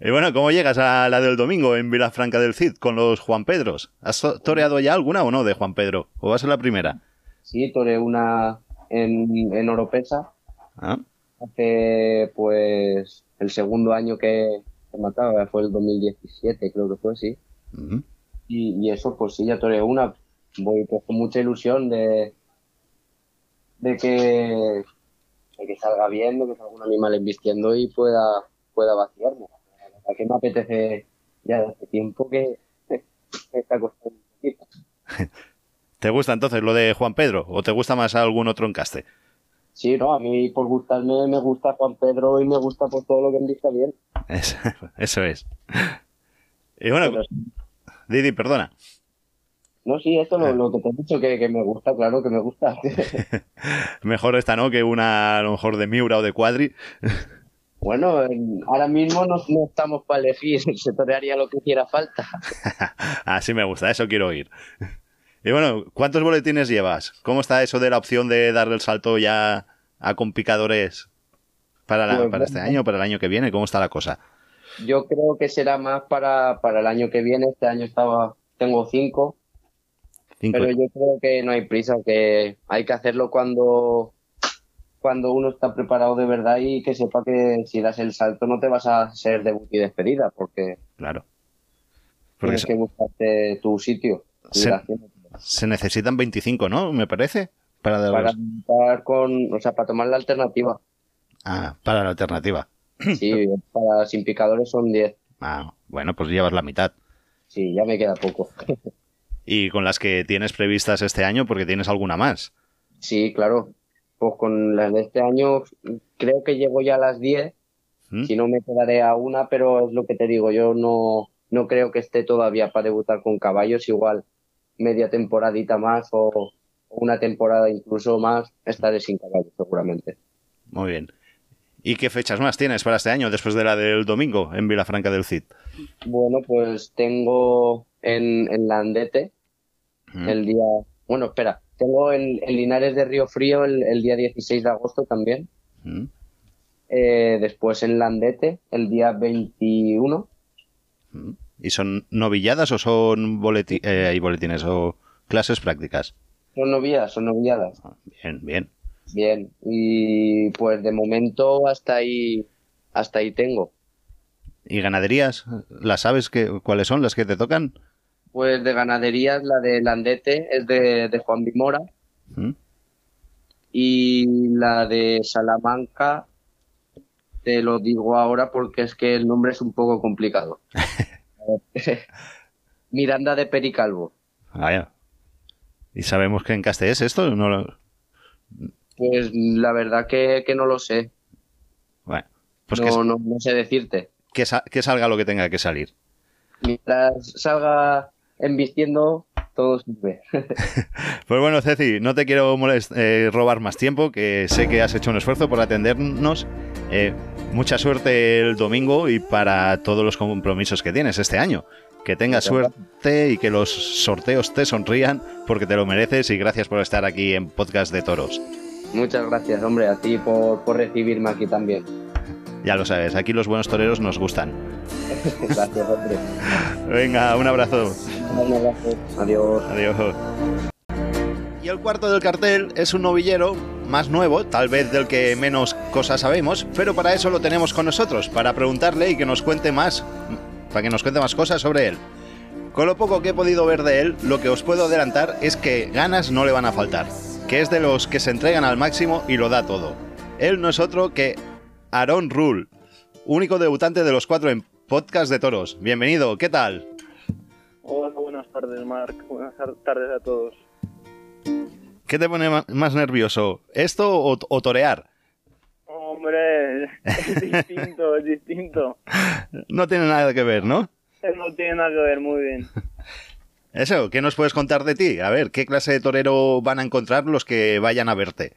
Y bueno, ¿cómo llegas a la del domingo en Vilafranca del Cid con los Juan Pedros? ¿Has to- toreado ya alguna o no de Juan Pedro? ¿O va a ser la primera? Sí, toré una en, en Oropesa, ¿Ah? hace pues el segundo año que que mataba, fue el 2017, creo que fue, sí. Y, y eso, pues sí, ya toré una. Voy pues, con mucha ilusión de, de que, de que salga bien, de que salga un animal embistiendo y pueda, pueda vaciarme. Verdad que me apetece ya hace tiempo que me está costando un poquito. ¿Te gusta entonces lo de Juan Pedro o te gusta más algún otro encaste? Sí, no, a mí por gustarme me gusta Juan Pedro y me gusta por todo lo que embista bien. Es- eso es. Y bueno, Pero- Didi, perdona. No, sí, esto lo, lo que te he dicho, que, que me gusta, claro que me gusta. Mejor esta, ¿no? Que una a lo mejor de Miura o de Cuadri. Bueno, en- ahora mismo no, no estamos para elegir, se torearía lo que hiciera falta. Así me gusta, eso quiero oír. Y bueno, ¿cuántos boletines llevas? ¿Cómo está eso de la opción de darle el salto ya a complicadores para, la- Pues para este año, para el año que viene? ¿Cómo está la cosa? Yo creo que será más para, para el año que viene. Este año estaba, tengo cinco, Cinco. pero yo creo que no hay prisa, que hay que hacerlo cuando, cuando uno está preparado de verdad y que sepa que si das el salto no te vas a ser debut y despedida, porque Claro. Porque tienes se, que buscarte tu sitio. se- se necesitan 25, ¿no? Me parece. Para, de para los- con, o sea, para tomar la alternativa. Ah, para la alternativa. Sí, para sin picadores son 10. Ah, bueno, pues llevas la mitad. Sí, ya me queda poco. Y con las que tienes previstas este año, porque tienes alguna más. Sí, claro. Pues con las de este año creo que llego ya a las 10. ¿Mm? Si no me quedaré a una, pero es lo que te digo, yo no, no creo que esté todavía para debutar con caballos, igual media temporadita más o una temporada incluso más estaré sin caballos seguramente. Muy bien. ¿Y qué fechas más tienes para este año, después de la del domingo en Vilafranca del Cid? Bueno, pues tengo en, en Landete ¿Mm? el día, bueno, espera, tengo en, en Linares de Río Frío el, el día 16 de agosto también. ¿Mm? Eh, después en Landete el día 21. ¿Mm? ¿Y son novilladas o son boleti- eh, hay boletines o clases prácticas? Son noviadas, son noviadas. Bien, bien. Bien. Y pues de momento hasta ahí, hasta ahí tengo. ¿Y ganaderías? ¿Las sabes que, cuáles son las que te tocan? Pues de ganaderías, la de Landete es de, de Juan Vimora. ¿Mm? Y la de Salamanca, te lo digo ahora porque es que el nombre es un poco complicado. Miranda de Pericalvo. Vaya. ¿Y sabemos qué encaste es esto? No lo- Pues la verdad que, que no lo sé. Bueno, pues no, que, no, no sé decirte. que sa- que salga lo que tenga que salir. Mientras salga embistiendo, todo sirve. Pues bueno, Ceci, no te quiero molest- eh, robar más tiempo, que sé que has hecho un esfuerzo por atendernos. Eh, mucha suerte el domingo y para todos los compromisos que tienes este año. Que tengas suerte y que los sorteos te sonrían porque te lo mereces y gracias por estar aquí en Podcast de Toros. Muchas gracias, hombre, a ti por, por recibirme aquí también. Ya lo sabes, aquí los buenos toreros nos gustan. gracias, hombre. Venga, un abrazo. Un abrazo. Adiós. Adiós. Y el cuarto del cartel es un novillero más nuevo, tal vez del que menos cosas sabemos, pero para eso lo tenemos con nosotros, para preguntarle y que nos cuente más, para que nos cuente más cosas sobre él. Con lo poco que he podido ver de él, lo que os puedo adelantar es que ganas no le van a faltar, que es de los que se entregan al máximo y lo da todo. Él no es otro que Aaron Rule, único debutante de los cuatro en Podcast de Toros. Bienvenido, ¿qué tal? Hola, buenas tardes, Marc. Buenas tar- tardes a todos. ¿Qué te pone más nervioso? ¿Esto o, o torear? Hombre, es distinto, es distinto. No tiene nada que ver, ¿no? No tiene nada que ver, muy bien. Eso, ¿qué nos puedes contar de ti? A ver, ¿qué clase de torero van a encontrar los que vayan a verte?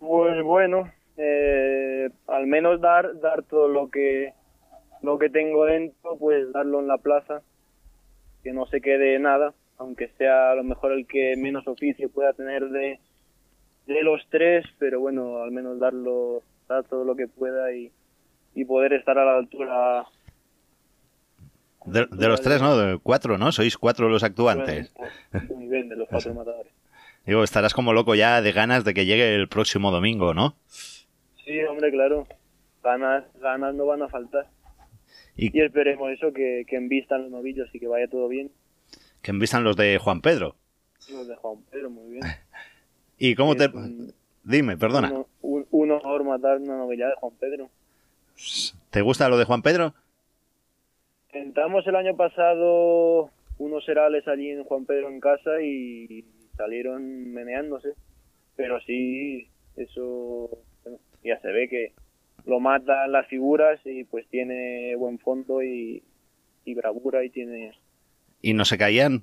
Pues bueno, eh, al menos dar dar todo lo que lo que tengo dentro, pues darlo en la plaza, que no se quede nada, aunque sea a lo mejor el que menos oficio pueda tener de, de los tres, pero bueno, al menos darlo, dar todo lo que pueda y, y poder estar a la altura De, de los tres, ¿no? De cuatro, ¿no? Sois cuatro los actuantes. nivel de los cuatro matadores. Digo, estarás como loco ya de ganas de que llegue el próximo domingo, ¿no? Sí, hombre, claro. Ganas, ganas no van a faltar. Y- Y, esperemos eso, que, que envistan los novillos y que vaya todo bien. Que envistan los de Juan Pedro. Los de Juan Pedro, muy bien. ¿Y cómo te...? Un- Dime, perdona. uno- un, un honor matar una novilla de Juan Pedro. ¿Te gusta lo de Juan Pedro? Entramos el año pasado unos herales allí en Juan Pedro en casa y salieron meneándose. Pero sí, eso ya se ve que lo matan las figuras y pues tiene buen fondo y, y bravura y tiene... ¿Y no se caían?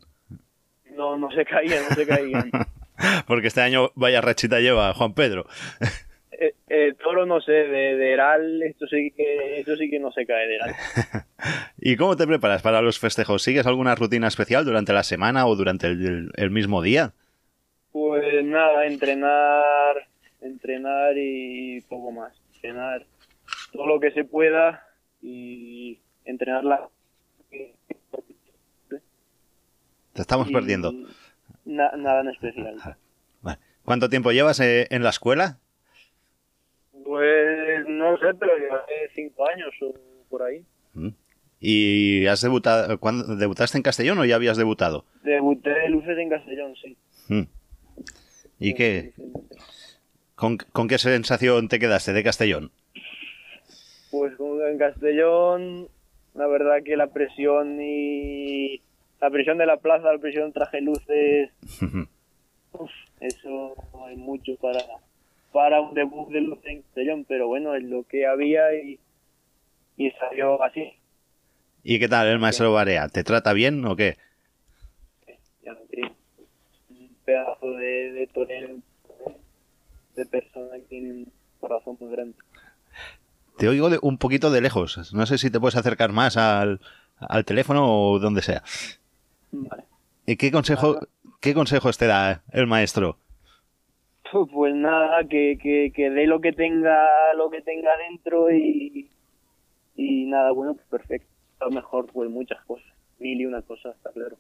No, no se caían, no se caían. Porque este año vaya rachita lleva Juan Pedro. Eh, eh, toro no sé, de, de Heral, esto sí que esto sí que no se cae de Heral. ¿Y cómo te preparas para los festejos? ¿Sigues alguna rutina especial durante la semana o durante el, el mismo día? Pues nada, entrenar, entrenar y poco más. Entrenar todo lo que se pueda y entrenar la... Te estamos Y perdiendo. na- nada en especial. Vale. ¿Cuánto tiempo llevas eh, en la escuela? Pues no sé, pero llevaré cinco años o por ahí. Mm. ¿Y has debutado, ¿cuándo, debutaste en Castellón o ya habías debutado? Debuté luces en Castellón, sí. Mm. ¿Y qué? ¿Con, con qué sensación te quedaste de Castellón? Pues como en Castellón, la verdad que la presión y la presión de la plaza, la presión traje luces, uf, eso hay mucho para para un debut de luces en Castellón, pero bueno, es lo que había y, y salió así. ¿Y qué tal el maestro Barea? ¿Te trata bien o qué? Ya no un pedazo de, de torero, de persona que tiene un corazón muy grande. Te oigo de- un poquito de lejos. No sé si te puedes acercar más al, al teléfono o donde sea. Vale. ¿Y qué consejo, qué consejos te da el maestro? Pues nada, que, que, que dé lo que tenga, lo que tenga dentro y, y nada, bueno, pues perfecto. A lo mejor pues muchas cosas, mil y una cosas, está claro.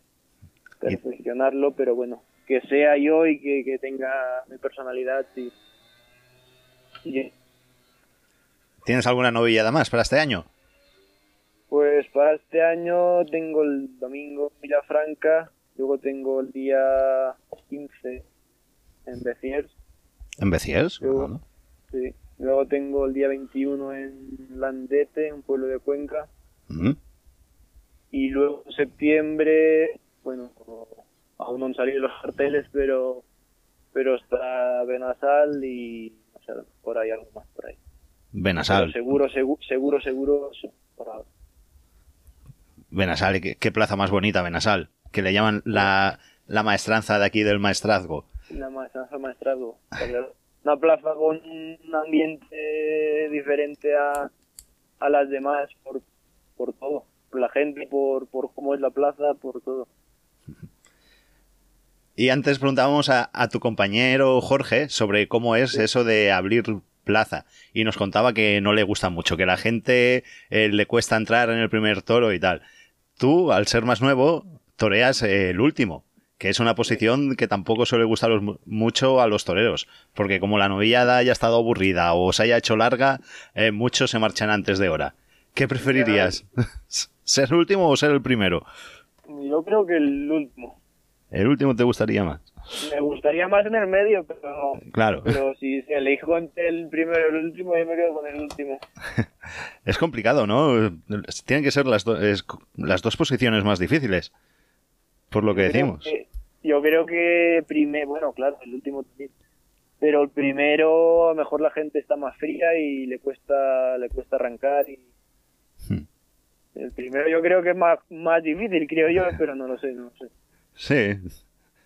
Perfeccionarlo, pero bueno, que sea yo y que, que tenga mi personalidad y, y ¿Tienes alguna novillada más para este año? Pues para este año tengo el domingo en Villafranca, luego tengo el día 15 en Beciers, ¿En Beciers? Luego- sí. luego tengo el día 21 en Landete, un pueblo de Cuenca, Mm. y luego en septiembre, bueno, aún no han salido los carteles, pero pero está Benasal y no sé, por ahí algo más por ahí. Benasal. Pero seguro, seguro, seguro, seguro, por ahora. Benasal, ¿qué, qué plaza más bonita, Benasal. Que le llaman la, la maestranza de aquí del maestrazgo. Una maestranza está claro. Una plaza con un ambiente diferente a, a las demás por, por todo. Por la gente, por, por cómo es la plaza, por todo. Y antes preguntábamos a, a tu compañero Jorge sobre cómo es eso de abrir plaza. Y nos contaba que no le gusta mucho, que la gente eh, le cuesta entrar en el primer toro y tal. Tú, al ser más nuevo, toreas eh, el último, que es una posición que tampoco suele gustar mucho a los toreros, porque como la novillada haya estado aburrida o se haya hecho larga, eh, muchos se marchan antes de hora. ¿Qué preferirías? ¿Ser el último o ser el primero? Yo creo que el último. El último te gustaría más. Me gustaría más en el medio, pero Claro. pero si se elijo entre el primero y el último, yo me quedo con el último. Es complicado, ¿no? Tienen que ser las, do- es- las dos posiciones más difíciles, por lo que decimos. que- yo creo que primero, bueno, claro, el último también. Pero el primero, a lo mejor la gente está más fría y le cuesta, le cuesta arrancar. Y Hmm. el primero yo creo que es más, más difícil, creo yo, pero no lo sé, no lo sé. Sí.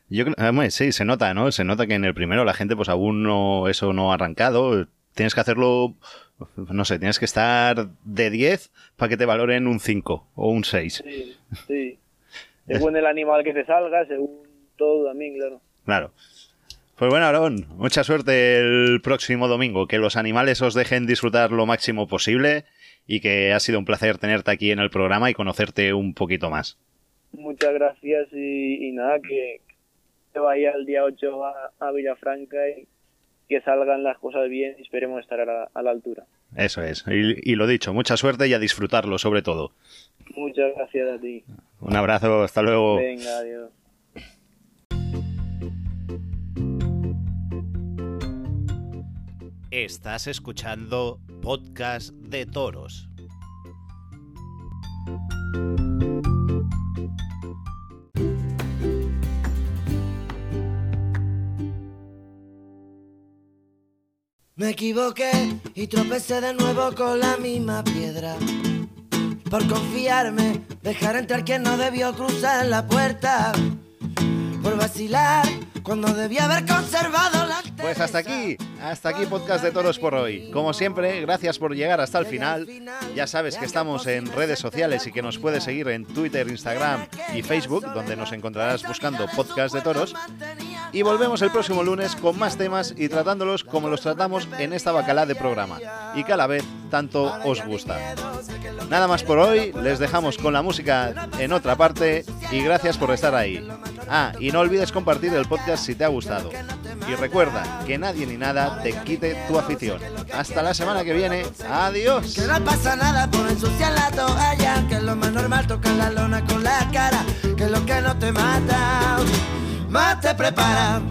Yo además, sí, se nota, ¿no? Se nota que en el primero la gente, pues aún no, eso no ha arrancado. Tienes que hacerlo, no sé, tienes que estar de 10 para que te valoren un 5 o un 6. Sí, sí. Según el animal que te salga, según todo también, claro. Claro. Pues bueno, Aarón, mucha suerte el próximo domingo. Que los animales os dejen disfrutar lo máximo posible y que ha sido un placer tenerte aquí en el programa y conocerte un poquito más. Muchas gracias y, y nada, que, que vaya el día 8 a, a Villafranca y que salgan las cosas bien y esperemos estar a la, a la altura. Eso es. Y, y lo dicho, mucha suerte y a disfrutarlo sobre todo. Muchas gracias a ti. Un abrazo, hasta luego. Venga, adiós. Estás escuchando Podcast de Toros. Me equivoqué y tropecé de nuevo con la misma piedra. Por confiarme, dejar entrar quien no debió cruzar la puerta. Por vacilar cuando debía haber conservado la Pues hasta aquí, hasta aquí Podcast de Toros por hoy. Como siempre, gracias por llegar hasta el final. Ya sabes que estamos en redes sociales y que nos puedes seguir en Twitter, Instagram y Facebook, donde nos encontrarás buscando Podcast de Toros. Y volvemos el próximo lunes con más temas y tratándolos como los tratamos en esta bacalá de programa. Y que a la vez tanto os gusta. Nada más por hoy, les dejamos con la música en otra parte Y gracias por estar ahí. Ah, y no olvides compartir el podcast si te ha gustado. Y recuerda que nadie ni nada te quite tu afición. Hasta la semana que viene. Adiós. Que no pasa nada por ensuciar la toalla, que lo más normal tocar la lona con la cara, que lo que no te mata, más te prepara.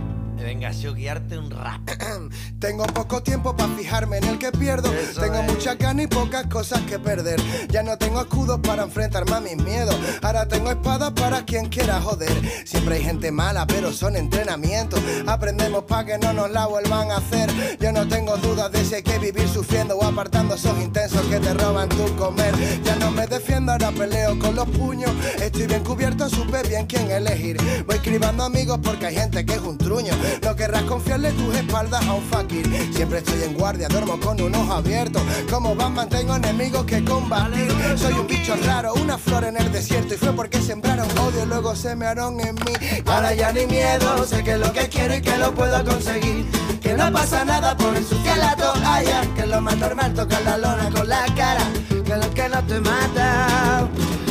Venga, yo guiarte un rap. Tengo poco tiempo para fijarme en el que pierdo. Eso tengo es. mucha gana y pocas cosas que perder. Ya no tengo escudos para enfrentarme a mis miedos. Ahora tengo espadas para quien quiera joder. Siempre hay gente mala, pero son entrenamientos. Aprendemos para que no nos la vuelvan a hacer. Yo no tengo dudas de si hay que vivir sufriendo o apartando esos intensos que te roban tu comer. Ya no me defiendo, ahora peleo con los puños. Estoy bien cubierto, supe bien quién elegir. Voy cribando amigos porque hay gente que es un truño. No querrás confiarle tus espaldas a un fakir. Siempre estoy en guardia, duermo con un ojo abierto. Como Batman tengo enemigos que combatir. Soy un bicho raro, una flor en el desierto. Y fue porque sembraron odio, luego semearon en mí. Ahora ya ni miedo, sé que lo que quiero y que lo puedo conseguir. Que no pasa nada por ensuciar la toalla, que lo más normal tocar la lona con la cara, que lo que no te mata,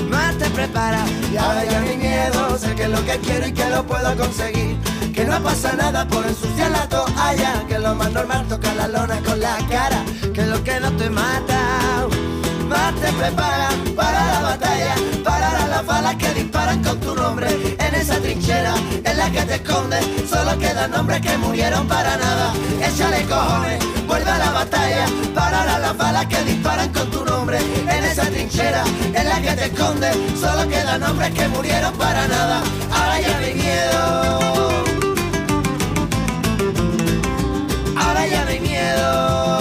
más te prepara. Y ahora ya ni miedo, sé que lo que quiero y que lo puedo conseguir. Que no pasa nada por ensuciar la toalla, que lo más normal tocar la lona con la cara, que lo que no te mata más te prepara para la batalla, para las balas que disparan con tu nombre en esa trinchera en la que te escondes. Solo quedan nombres que murieron para nada. Échale cojones, vuelve a la batalla, para las balas que disparan con tu nombre en esa trinchera en la que te escondes. Solo quedan nombres que murieron para nada. Ahora ya no hay miedo. hello.